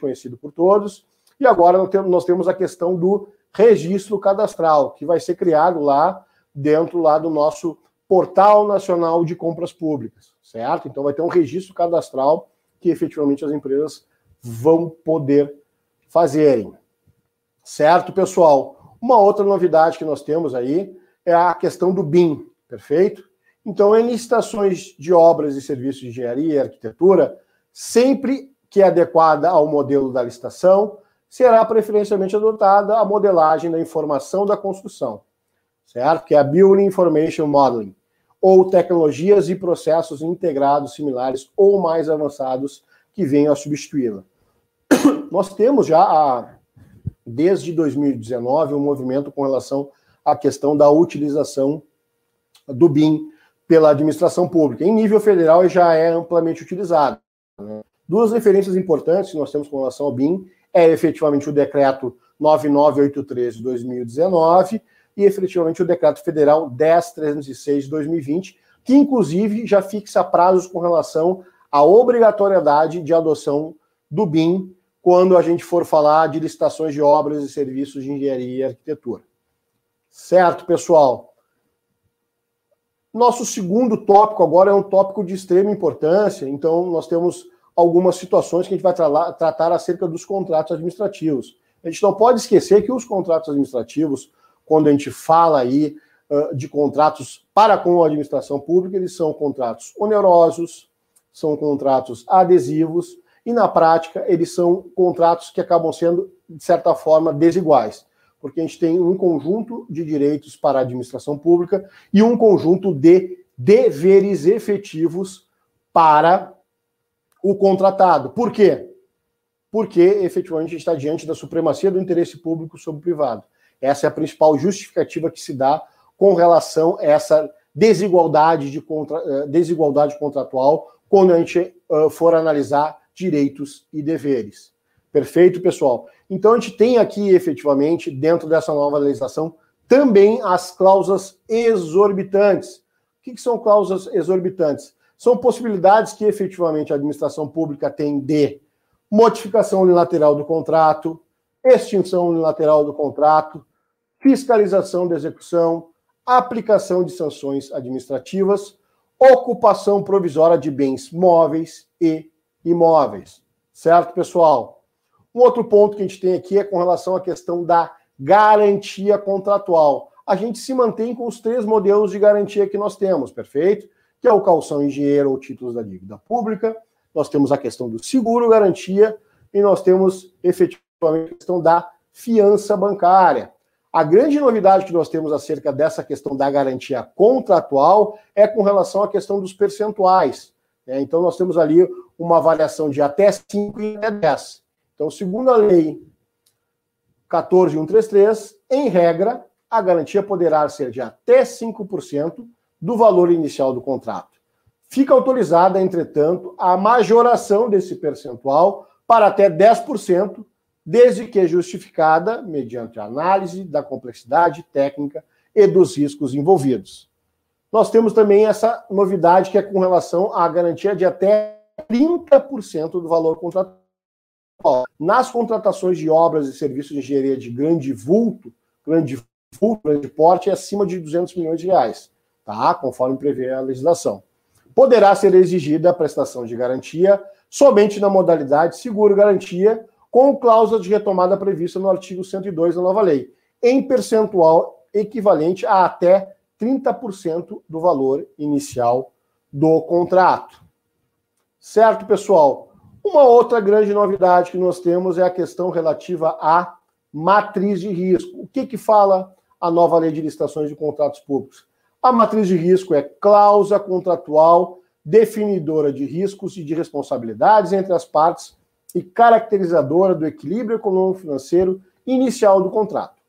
conhecido por todos. E agora nós temos a questão do registro cadastral, que vai ser criado lá dentro lá do nosso Portal Nacional de Compras Públicas, certo? Então vai ter um registro cadastral que efetivamente as empresas vão poder fazerem. Certo, pessoal? Uma outra novidade que nós temos aí é a questão do BIM, perfeito? Então, em licitações de obras e serviços de engenharia e arquitetura, sempre que é adequada ao modelo da licitação, será preferencialmente adotada a modelagem da informação da construção, certo? Que é a Building Information Modeling ou tecnologias e processos integrados similares ou mais avançados que venham a substituí-la. Nós temos já, desde 2019, um movimento com relação à questão da utilização do BIM pela administração pública. Em nível federal, já é amplamente utilizado. Né? Duas referências importantes que nós temos com relação ao BIM é efetivamente o decreto 9983 de 2019 e efetivamente o decreto federal 10306 de 2020, que inclusive já fixa prazos com relação à obrigatoriedade de adoção do BIM quando a gente for falar de licitações de obras e serviços de engenharia e arquitetura. Certo, pessoal? Nosso segundo tópico agora é um tópico de extrema importância, então nós temos algumas situações que a gente vai tra tratar acerca dos contratos administrativos. A gente não pode esquecer que os contratos administrativos quando a gente fala aí uh, de contratos para com a administração pública, eles são contratos onerosos, são contratos adesivos, e na prática eles são contratos que acabam sendo, de certa forma, desiguais, porque a gente tem um conjunto de direitos para a administração pública e um conjunto de deveres efetivos para o contratado. Por quê? Porque efetivamente a gente está diante da supremacia do interesse público sobre o privado. Essa é a principal justificativa que se dá com relação a essa desigualdade, de contra, uh, desigualdade contratual quando a gente uh, for analisar direitos e deveres. Perfeito, pessoal? Então a gente tem aqui efetivamente, dentro dessa nova legislação, também as cláusulas exorbitantes. O que são cláusulas exorbitantes? São possibilidades que efetivamente a administração pública tem de modificação unilateral do contrato, extinção unilateral do contrato, fiscalização da execução, aplicação de sanções administrativas, ocupação provisória de bens móveis e imóveis. Certo, pessoal? Um outro ponto que a gente tem aqui é com relação à questão da garantia contratual. A gente se mantém com os três modelos de garantia que nós temos, perfeito? Que é o calção em dinheiro ou títulos da dívida pública, nós temos a questão do seguro garantia e nós temos efetivamente a questão da fiança bancária. A grande novidade que nós temos acerca dessa questão da garantia contratual é com relação à questão dos percentuais. Né? Então, nós temos ali uma avaliação de até 5 e até 10. Então, segundo a lei 14133, em regra, a garantia poderá ser de até 5% do valor inicial do contrato. Fica autorizada, entretanto, a majoração desse percentual para até 10%, desde que justificada mediante análise da complexidade técnica e dos riscos envolvidos. Nós temos também essa novidade que é com relação à garantia de até 30% do valor contratual. Nas contratações de obras e serviços de engenharia de grande vulto, grande vulto, grande porte, é acima de 200 milhões de reais, tá? Conforme prevê a legislação. Poderá ser exigida a prestação de garantia somente na modalidade seguro-garantia, com cláusula de retomada prevista no artigo 102 da nova lei, em percentual equivalente a até 30% do valor inicial do contrato. Certo, pessoal? Uma outra grande novidade que nós temos é a questão relativa à matriz de risco. O que, que fala a nova lei de licitações de contratos públicos? A matriz de risco é cláusula contratual definidora de riscos e de responsabilidades entre as partes e caracterizadora do equilíbrio econômico-financeiro inicial do contrato.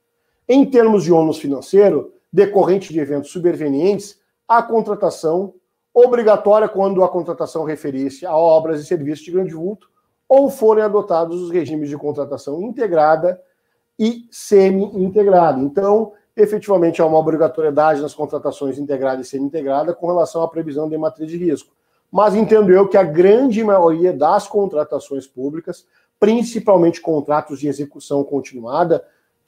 Em termos de ônus financeiro, decorrente de eventos supervenientes, a contratação obrigatória quando a contratação referir-se a obras e serviços de grande vulto ou forem adotados os regimes de contratação integrada e semi-integrada. Então, efetivamente, há uma obrigatoriedade nas contratações integrada e semi-integrada com relação à previsão de matriz de risco. Mas entendo eu que a grande maioria das contratações públicas, principalmente contratos de execução continuada,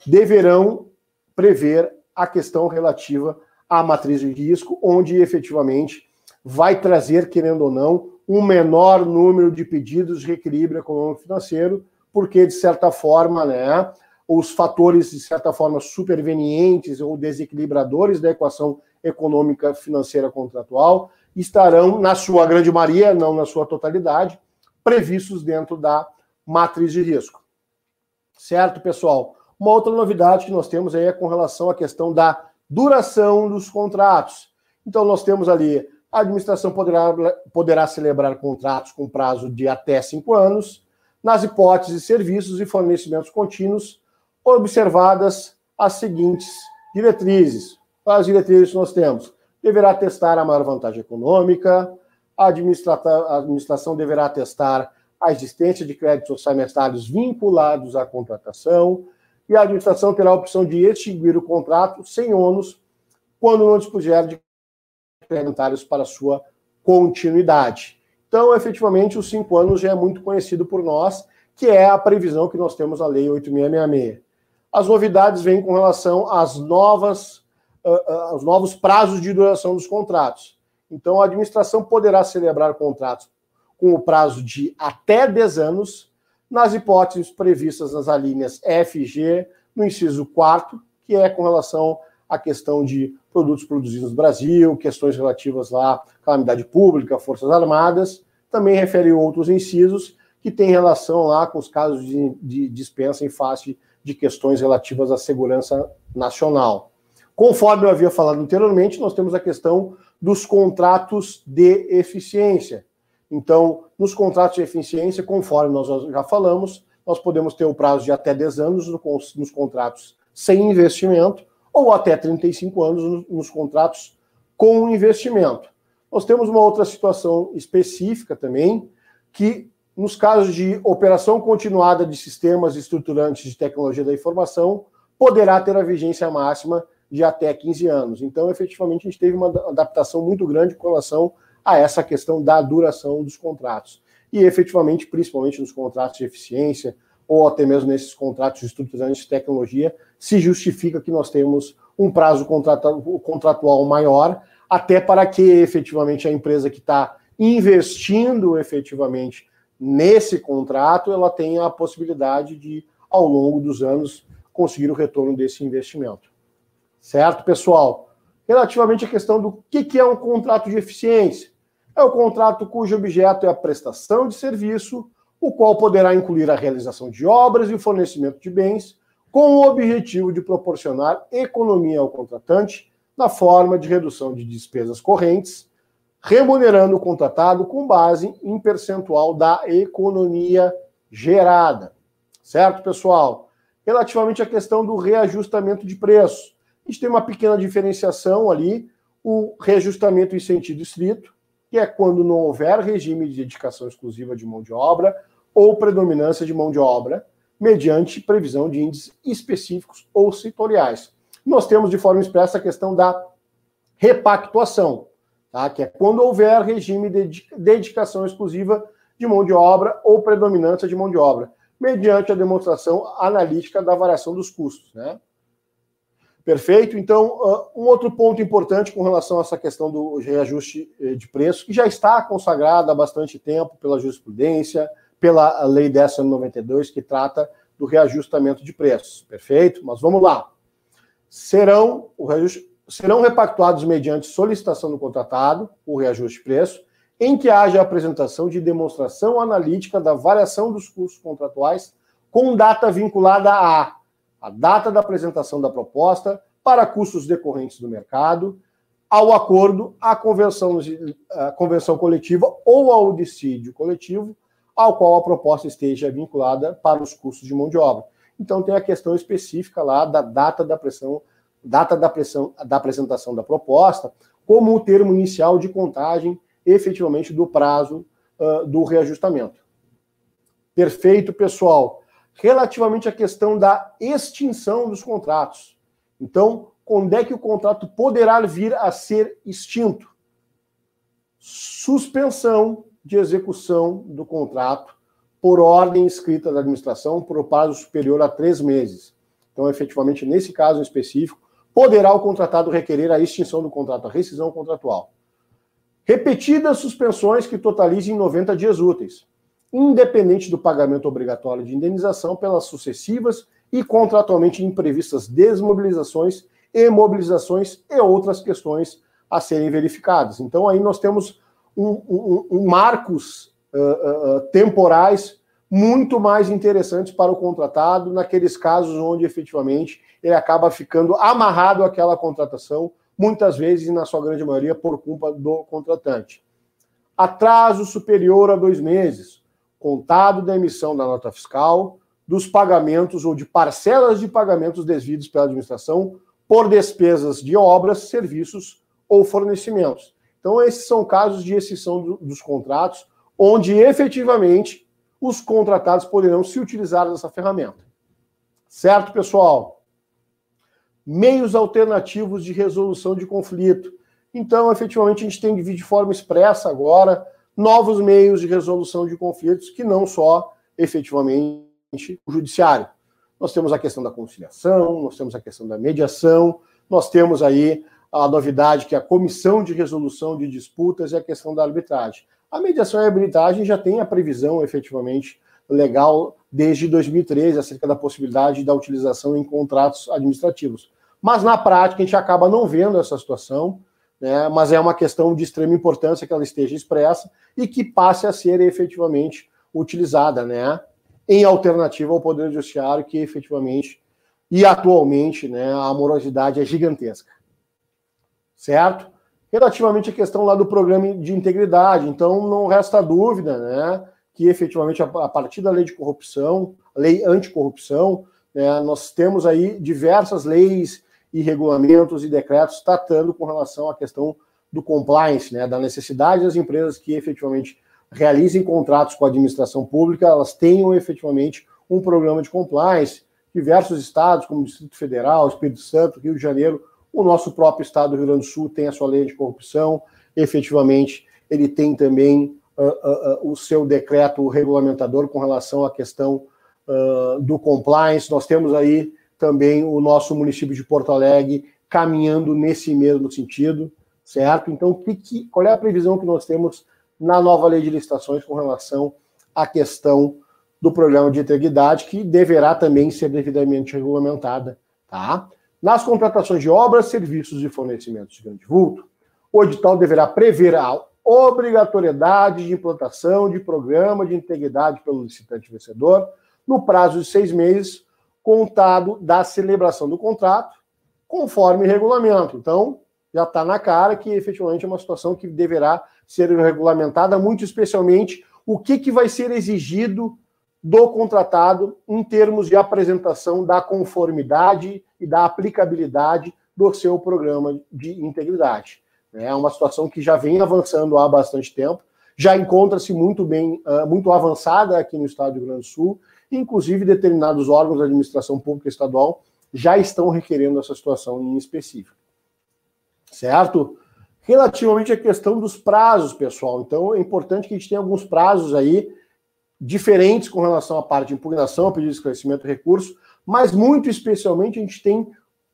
deverão prever a questão relativa à matriz de risco, onde efetivamente vai trazer, querendo ou não, um menor número de pedidos de reequilíbrio econômico-financeiro, porque, de certa forma, né, os fatores, de certa forma, supervenientes ou desequilibradores da equação econômica financeira contratual estarão, na sua grande maioria, não na sua totalidade, previstos dentro da matriz de risco. Certo, pessoal? Uma outra novidade que nós temos aí é com relação à questão da duração dos contratos. Então, nós temos ali a administração poderá, poderá celebrar contratos com prazo de até cinco anos, nas hipóteses de serviços e fornecimentos contínuos, observadas as seguintes diretrizes. As diretrizes nós temos. Deverá testar a maior vantagem econômica, a, administração deverá testar a existência de créditos orçamentários vinculados à contratação, e a administração terá a opção de extinguir o contrato sem ônus quando não dispuser de parlamentares para sua continuidade. Então, efetivamente, os cinco anos já é muito conhecido por nós, que é a previsão que nós temos na Lei 8666. As novidades vêm com relação às novas, uh, aos novos prazos de duração dos contratos. Então, a administração poderá celebrar contratos com o prazo de até 10 anos, nas hipóteses previstas nas alíneas F e G, no inciso 4, que é com relação à questão de produtos produzidos no Brasil, questões relativas à calamidade pública, Forças Armadas, também refere outros incisos que têm relação lá com os casos de, de dispensa em face de questões relativas à segurança nacional. Conforme eu havia falado anteriormente, nós temos a questão dos contratos de eficiência. Então, nos contratos de eficiência, conforme nós já falamos, nós podemos ter o prazo de até 10 anos nos contratos sem investimento ou até 35 anos nos contratos com investimento. Nós temos uma outra situação específica também, que nos casos de operação continuada de sistemas estruturantes de tecnologia da informação, poderá ter a vigência máxima de até 15 anos. Então, efetivamente, a gente teve uma adaptação muito grande com relação a essa questão da duração dos contratos. E, efetivamente, principalmente nos contratos de eficiência, ou até mesmo nesses contratos estruturantes de tecnologia, se justifica que nós temos um prazo contratual maior, até para que efetivamente a empresa que está investindo efetivamente nesse contrato, ela tenha a possibilidade de, ao longo dos anos, conseguir o retorno desse investimento. Certo, pessoal? Relativamente à questão do que é um contrato de eficiência. É o contrato cujo objeto é a prestação de serviço, o qual poderá incluir a realização de obras e o fornecimento de bens, com o objetivo de proporcionar economia ao contratante na forma de redução de despesas correntes, remunerando o contratado com base em percentual da economia gerada. Certo, pessoal? Relativamente à questão do reajustamento de preço, a gente tem uma pequena diferenciação ali, o reajustamento em sentido estrito, que é quando não houver regime de dedicação exclusiva de mão de obra ou predominância de mão de obra, mediante previsão de índices específicos ou setoriais. Nós temos de forma expressa a questão da repactuação, tá? que é quando houver regime de dedicação exclusiva de mão de obra ou predominância de mão de obra, mediante a demonstração analítica da variação dos custos. Né? Perfeito? Então, um outro ponto importante com relação a essa questão do reajuste eh, de preço, que já está consagrada há bastante tempo pela jurisprudência, pela Lei 1092, que trata do reajustamento de preços. Perfeito? Mas vamos lá. Serão, o reajuste, serão repactuados mediante solicitação do contratado, o reajuste de preço, em que haja apresentação de demonstração analítica da variação dos custos contratuais com data vinculada a a data da apresentação da proposta para custos decorrentes do mercado, ao acordo, à convenção, à convenção coletiva ou ao dissídio coletivo, ao qual a proposta esteja vinculada para os custos de mão de obra. Então tem a questão específica lá da data da pressão, data da pressão da apresentação da proposta, como o termo inicial de contagem efetivamente do prazo uh, do reajustamento. Perfeito, pessoal relativamente à questão da extinção dos contratos. Então, quando é que o contrato poderá vir a ser extinto? Suspensão de execução do contrato por ordem escrita da administração por prazo superior a três meses. Então, efetivamente, nesse caso específico, poderá o contratado requerer a extinção do contrato, a rescisão contratual. Repetidas suspensões que totalizem 90 dias úteis independente do pagamento obrigatório de indenização pelas sucessivas e contratualmente imprevistas desmobilizações e mobilizações e outras questões a serem verificadas. Então aí nós temos um, um, um marcos uh, uh, temporais muito mais interessantes para o contratado naqueles casos onde efetivamente ele acaba ficando amarrado àquela contratação, muitas vezes, na sua grande maioria, por culpa do contratante. Atraso superior a dois meses contado da emissão da nota fiscal, dos pagamentos ou de parcelas de pagamentos devidos pela administração por despesas de obras, serviços ou fornecimentos. Então, esses são casos de exceção do, dos contratos, onde efetivamente os contratados poderão se utilizar dessa ferramenta. Certo, pessoal? Meios alternativos de resolução de conflito. Então, efetivamente, a gente tem que vir de forma expressa agora novos meios de resolução de conflitos que não só efetivamente o judiciário. Nós temos a questão da conciliação, nós temos a questão da mediação, nós temos aí a novidade que é a comissão de resolução de disputas e a questão da arbitragem. A mediação e a arbitragem já tem a previsão efetivamente legal desde 2013 acerca da possibilidade da utilização em contratos administrativos. Mas na prática a gente acaba não vendo essa situação né, mas é uma questão de extrema importância que ela esteja expressa e que passe a ser efetivamente utilizada, né, em alternativa ao Poder Judiciário, que efetivamente e atualmente né, a morosidade é gigantesca. Certo? Relativamente à questão lá do programa de integridade, então não resta dúvida né, que efetivamente a partir da lei de corrupção, lei anticorrupção, né, nós temos aí diversas leis e regulamentos e decretos tratando com relação à questão do compliance, né, da necessidade das empresas que efetivamente realizem contratos com a administração pública, elas tenham efetivamente um programa de compliance. Diversos estados, como o Distrito Federal, Espírito Santo, Rio de Janeiro, o nosso próprio estado do Rio Grande do Sul tem a sua lei de corrupção, efetivamente ele tem também uh, uh, uh, o seu decreto regulamentador com relação à questão do compliance. Nós temos aí também o nosso município de Porto Alegre caminhando nesse mesmo sentido, certo? Então, que, que, qual é a previsão que nós temos na nova lei de licitações com relação à questão do programa de integridade, que deverá também ser devidamente regulamentada, tá? Nas contratações de obras, serviços e fornecimentos de grande vulto, o edital deverá prever a obrigatoriedade de implantação de programa de integridade pelo licitante vencedor no prazo de seis meses, contado da celebração do contrato, conforme regulamento. Então, já está na cara que efetivamente é uma situação que deverá ser regulamentada, muito especialmente o que, que vai ser exigido do contratado em termos de apresentação da conformidade e da aplicabilidade do seu programa de integridade. É uma situação que já vem avançando há bastante tempo, já encontra-se muito bem, ah, muito avançada aqui no estado do Rio Grande do Sul, inclusive determinados órgãos da administração pública estadual já estão requerendo essa situação em específico. Certo? Relativamente à questão dos prazos, pessoal, então é importante que a gente tenha alguns prazos aí diferentes com relação à parte de impugnação, pedido de esclarecimento e recurso, mas muito especialmente a gente tem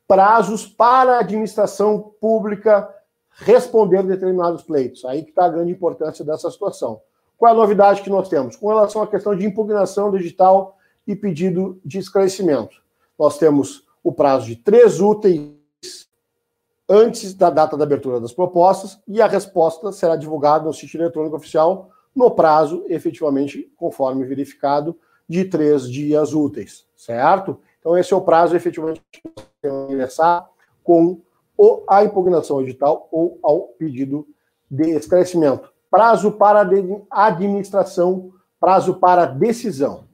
prazos para a administração pública responder determinados pleitos. Aí que está a grande importância dessa situação. Qual é a novidade que nós temos? Com relação à questão de impugnação digital e pedido de esclarecimento. Nós temos o prazo de três úteis antes da data da abertura das propostas e a resposta será divulgada no sítio eletrônico oficial no prazo, efetivamente, conforme verificado, de três dias úteis, certo? Então, esse é o prazo, efetivamente, que ingressar com a impugnação edital ou ao pedido de esclarecimento. Prazo para administração, prazo para decisão.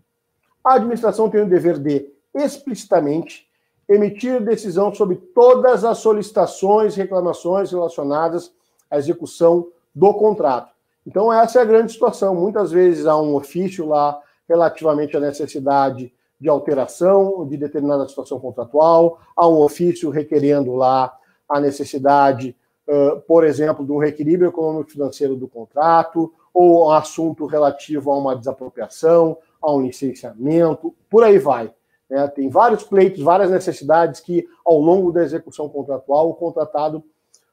A administração tem o dever de explicitamente emitir decisão sobre todas as solicitações reclamações relacionadas à execução do contrato. Então, essa é a grande situação. Muitas vezes há um ofício lá relativamente à necessidade de alteração de determinada situação contratual, há um ofício requerendo lá a necessidade, por exemplo, um reequilíbrio econômico-financeiro do contrato, ou um assunto relativo a uma desapropriação, a um licenciamento, por aí vai. Né? Tem vários pleitos, várias necessidades que, ao longo da execução contratual, o contratado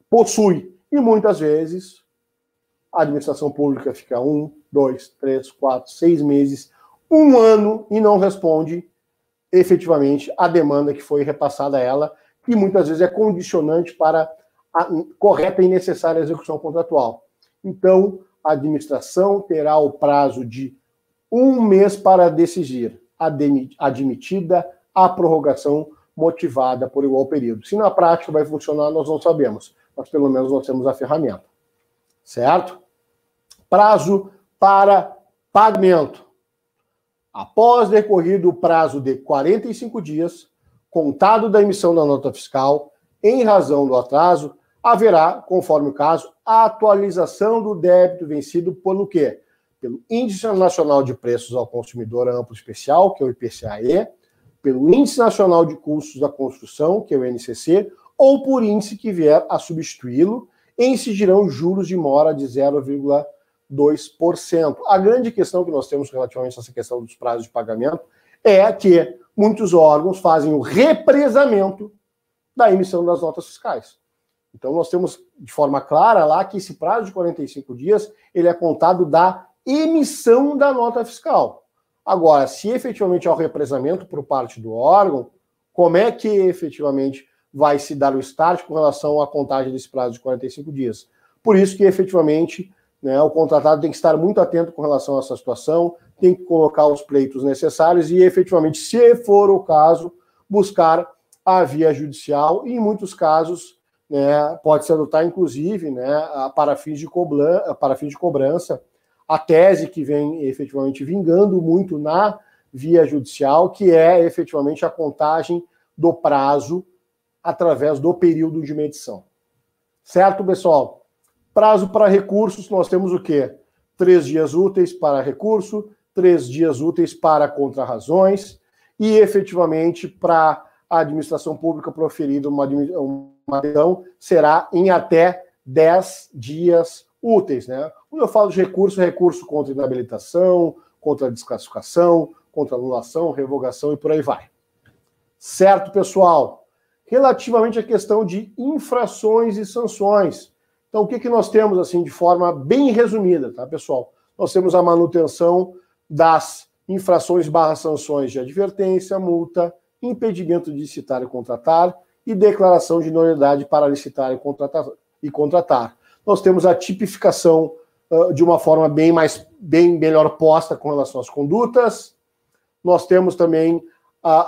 possui. E muitas vezes a administração pública fica um, dois, três, quatro, seis meses, um ano e não responde efetivamente a demanda que foi repassada a ela e muitas vezes é condicionante para a correta e necessária execução contratual. Então, a administração terá o prazo de um mês para decidir, admitida a prorrogação motivada por igual período. Se na prática vai funcionar, nós não sabemos, mas pelo menos nós temos a ferramenta. Certo? Prazo para pagamento. Após decorrido o prazo de 45 dias, contado da emissão da nota fiscal, em razão do atraso, haverá, conforme o caso, a atualização do débito vencido pelo quê? Pelo Índice Nacional de Preços ao Consumidor Amplo Especial, que é o IPCAE, pelo Índice Nacional de Custos da Construção, que é o INCC, ou por índice que vier a substituí-lo, incidirão juros de mora de 0,2%. A grande questão que nós temos relativamente a essa questão dos prazos de pagamento é que muitos órgãos fazem o represamento da emissão das notas fiscais. Então, nós temos de forma clara lá que esse prazo de 45 dias ele é contado da emissão da nota fiscal. Agora, se efetivamente há o represamento por parte do órgão, como é que efetivamente vai se dar o start com relação à contagem desse prazo de 45 dias? Por isso que efetivamente né, o contratado tem que estar muito atento com relação a essa situação, tem que colocar os pleitos necessários e, efetivamente, se for o caso, buscar a via judicial e, em muitos casos, né, pode-se adotar, inclusive, né, para, fins de cobrança, para fins de cobrança, a tese que vem efetivamente vingando muito na via judicial, que é efetivamente a contagem do prazo através do período de medição. Certo, pessoal? Prazo para recursos, nós temos o quê? Três dias úteis para recurso, três dias úteis para contrarrazões e efetivamente para a administração pública proferida uma, uma decisão será em até 10 dias úteis. Né? Quando eu falo de recurso, recurso contra inabilitação, contra desclassificação, contra anulação, revogação e por aí vai. Certo, pessoal? Relativamente à questão de infrações e sanções. Então, o que, que nós temos, assim, de forma bem resumida, tá, pessoal? Nós temos a manutenção das infrações barra sanções de advertência, multa, impedimento de licitar e contratar e declaração de nulidade para licitar e contratar. E contratar. Nós temos a tipificação uh, de uma forma bem mais bem melhor posta com relação às condutas. Nós temos também uh,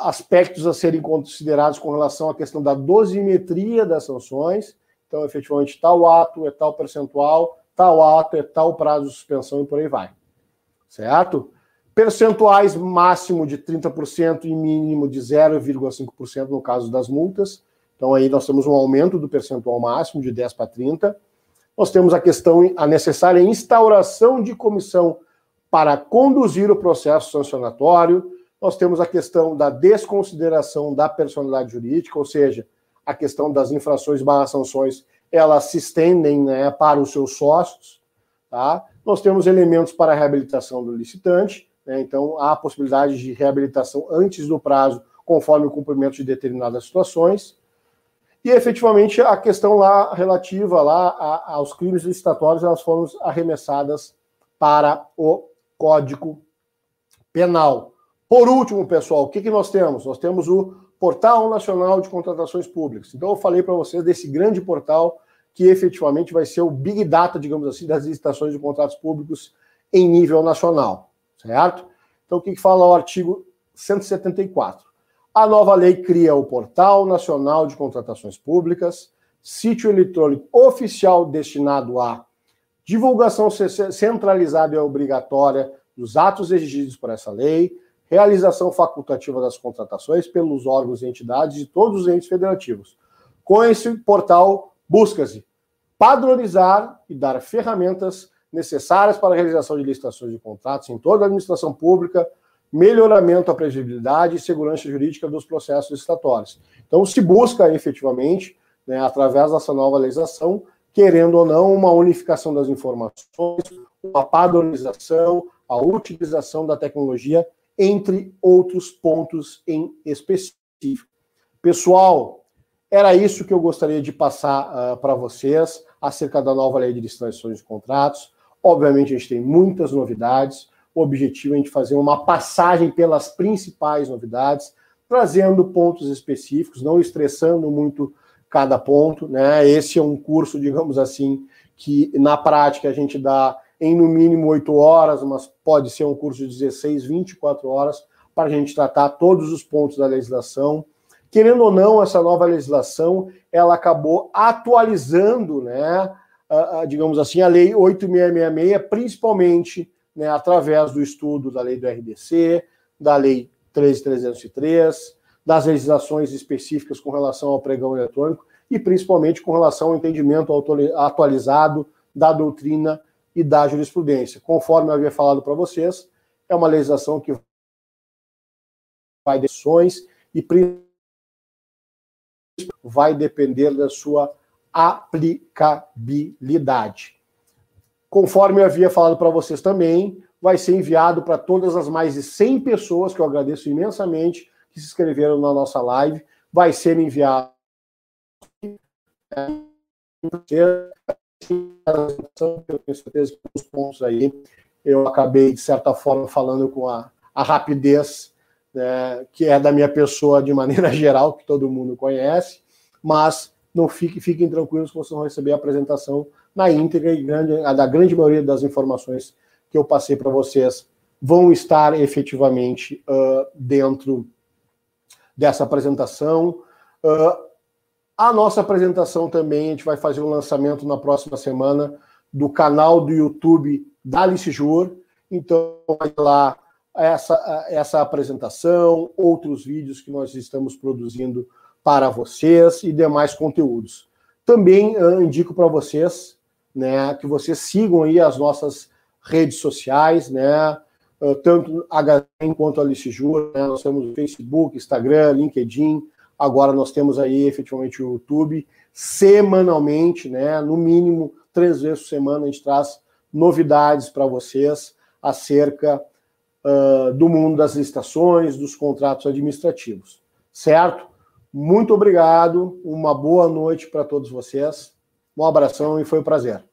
aspectos a serem considerados com relação à questão da dosimetria das sanções. Então, efetivamente, tal ato é tal percentual, tal ato é tal prazo de suspensão e por aí vai certo? Percentuais máximo de 30% e mínimo de 0,5% no caso das multas. Então aí nós temos um aumento do percentual máximo de 10 para 30. Nós temos a questão, a necessária instauração de comissão para conduzir o processo sancionatório. Nós temos a questão da desconsideração da personalidade jurídica, ou seja, a questão das infrações barra sanções, elas se estendem né, para os seus sócios, tá? Nós temos elementos para a reabilitação do licitante, né? então há a possibilidade de reabilitação antes do prazo, conforme o cumprimento de determinadas situações. E efetivamente a questão lá relativa lá a, aos crimes licitatórios, elas foram arremessadas para o Código Penal. Por último, pessoal, o que, que nós temos? Nós temos o Portal Nacional de Contratações Públicas. Então, eu falei para vocês desse grande portal que efetivamente vai ser o big data, digamos assim, das licitações de contratos públicos em nível nacional, certo? Então, o que, que fala o artigo 174? A nova lei cria o Portal Nacional de Contratações Públicas, sítio eletrônico oficial destinado à divulgação centralizada e obrigatória dos atos exigidos por essa lei, realização facultativa das contratações pelos órgãos e entidades de todos os entes federativos. Com esse portal, busca-se padronizar e dar ferramentas necessárias para a realização de licitações de contratos em toda a administração pública, melhoramento da previsibilidade e segurança jurídica dos processos licitatórios. Então, se busca efetivamente, né, através dessa nova legislação, querendo ou não, uma unificação das informações, uma padronização, a utilização da tecnologia, entre outros pontos em específico. Pessoal, era isso que eu gostaria de passar uh, para vocês acerca da nova lei de licitações de contratos. Obviamente, a gente tem muitas novidades. Objetivo a gente fazer uma passagem pelas principais novidades, trazendo pontos específicos, não estressando muito cada ponto. Né? Esse é um curso, digamos assim, que na prática a gente dá em no mínimo oito horas, mas pode ser um curso de 16, 24 horas, para a gente tratar todos os pontos da legislação Querendo ou não, essa nova legislação ela acabou atualizando, né, a, a, digamos assim, a Lei 8666, principalmente né, através do estudo da Lei do RDC, da Lei 13303, das legislações específicas com relação ao pregão eletrônico e principalmente com relação ao entendimento atualizado da doutrina e da jurisprudência. Conforme eu havia falado para vocês, é uma legislação que vai decisões e vai depender da sua aplicabilidade. Conforme eu havia falado para vocês também, vai ser enviado para todas as mais de 100 pessoas, que eu agradeço imensamente, que se inscreveram na nossa live, vai ser enviado. Eu tenho certeza que os pontos aí eu acabei, de certa forma, falando com a, a rapidez né, que é da minha pessoa de maneira geral, que todo mundo conhece, mas não fique, fiquem tranquilos que vocês vão receber a apresentação na íntegra e grande, a da grande maioria das informações que eu passei para vocês vão estar efetivamente uh, dentro dessa apresentação. Uh, a nossa apresentação também, a gente vai fazer um lançamento na próxima semana do canal do YouTube da Licejur. Então, vai lá essa, essa apresentação, outros vídeos que nós estamos produzindo para vocês e demais conteúdos. Também uh, indico para vocês né, que vocês sigam aí as nossas redes sociais, né, tanto a HZM quanto a Licijur, né, nós temos o Facebook, Instagram, LinkedIn, agora nós temos aí efetivamente o YouTube, semanalmente, né, no mínimo três vezes por semana a gente traz novidades para vocês acerca uh, do mundo das licitações, dos contratos administrativos, certo? Muito obrigado, uma boa noite para todos vocês, um abração e foi um prazer.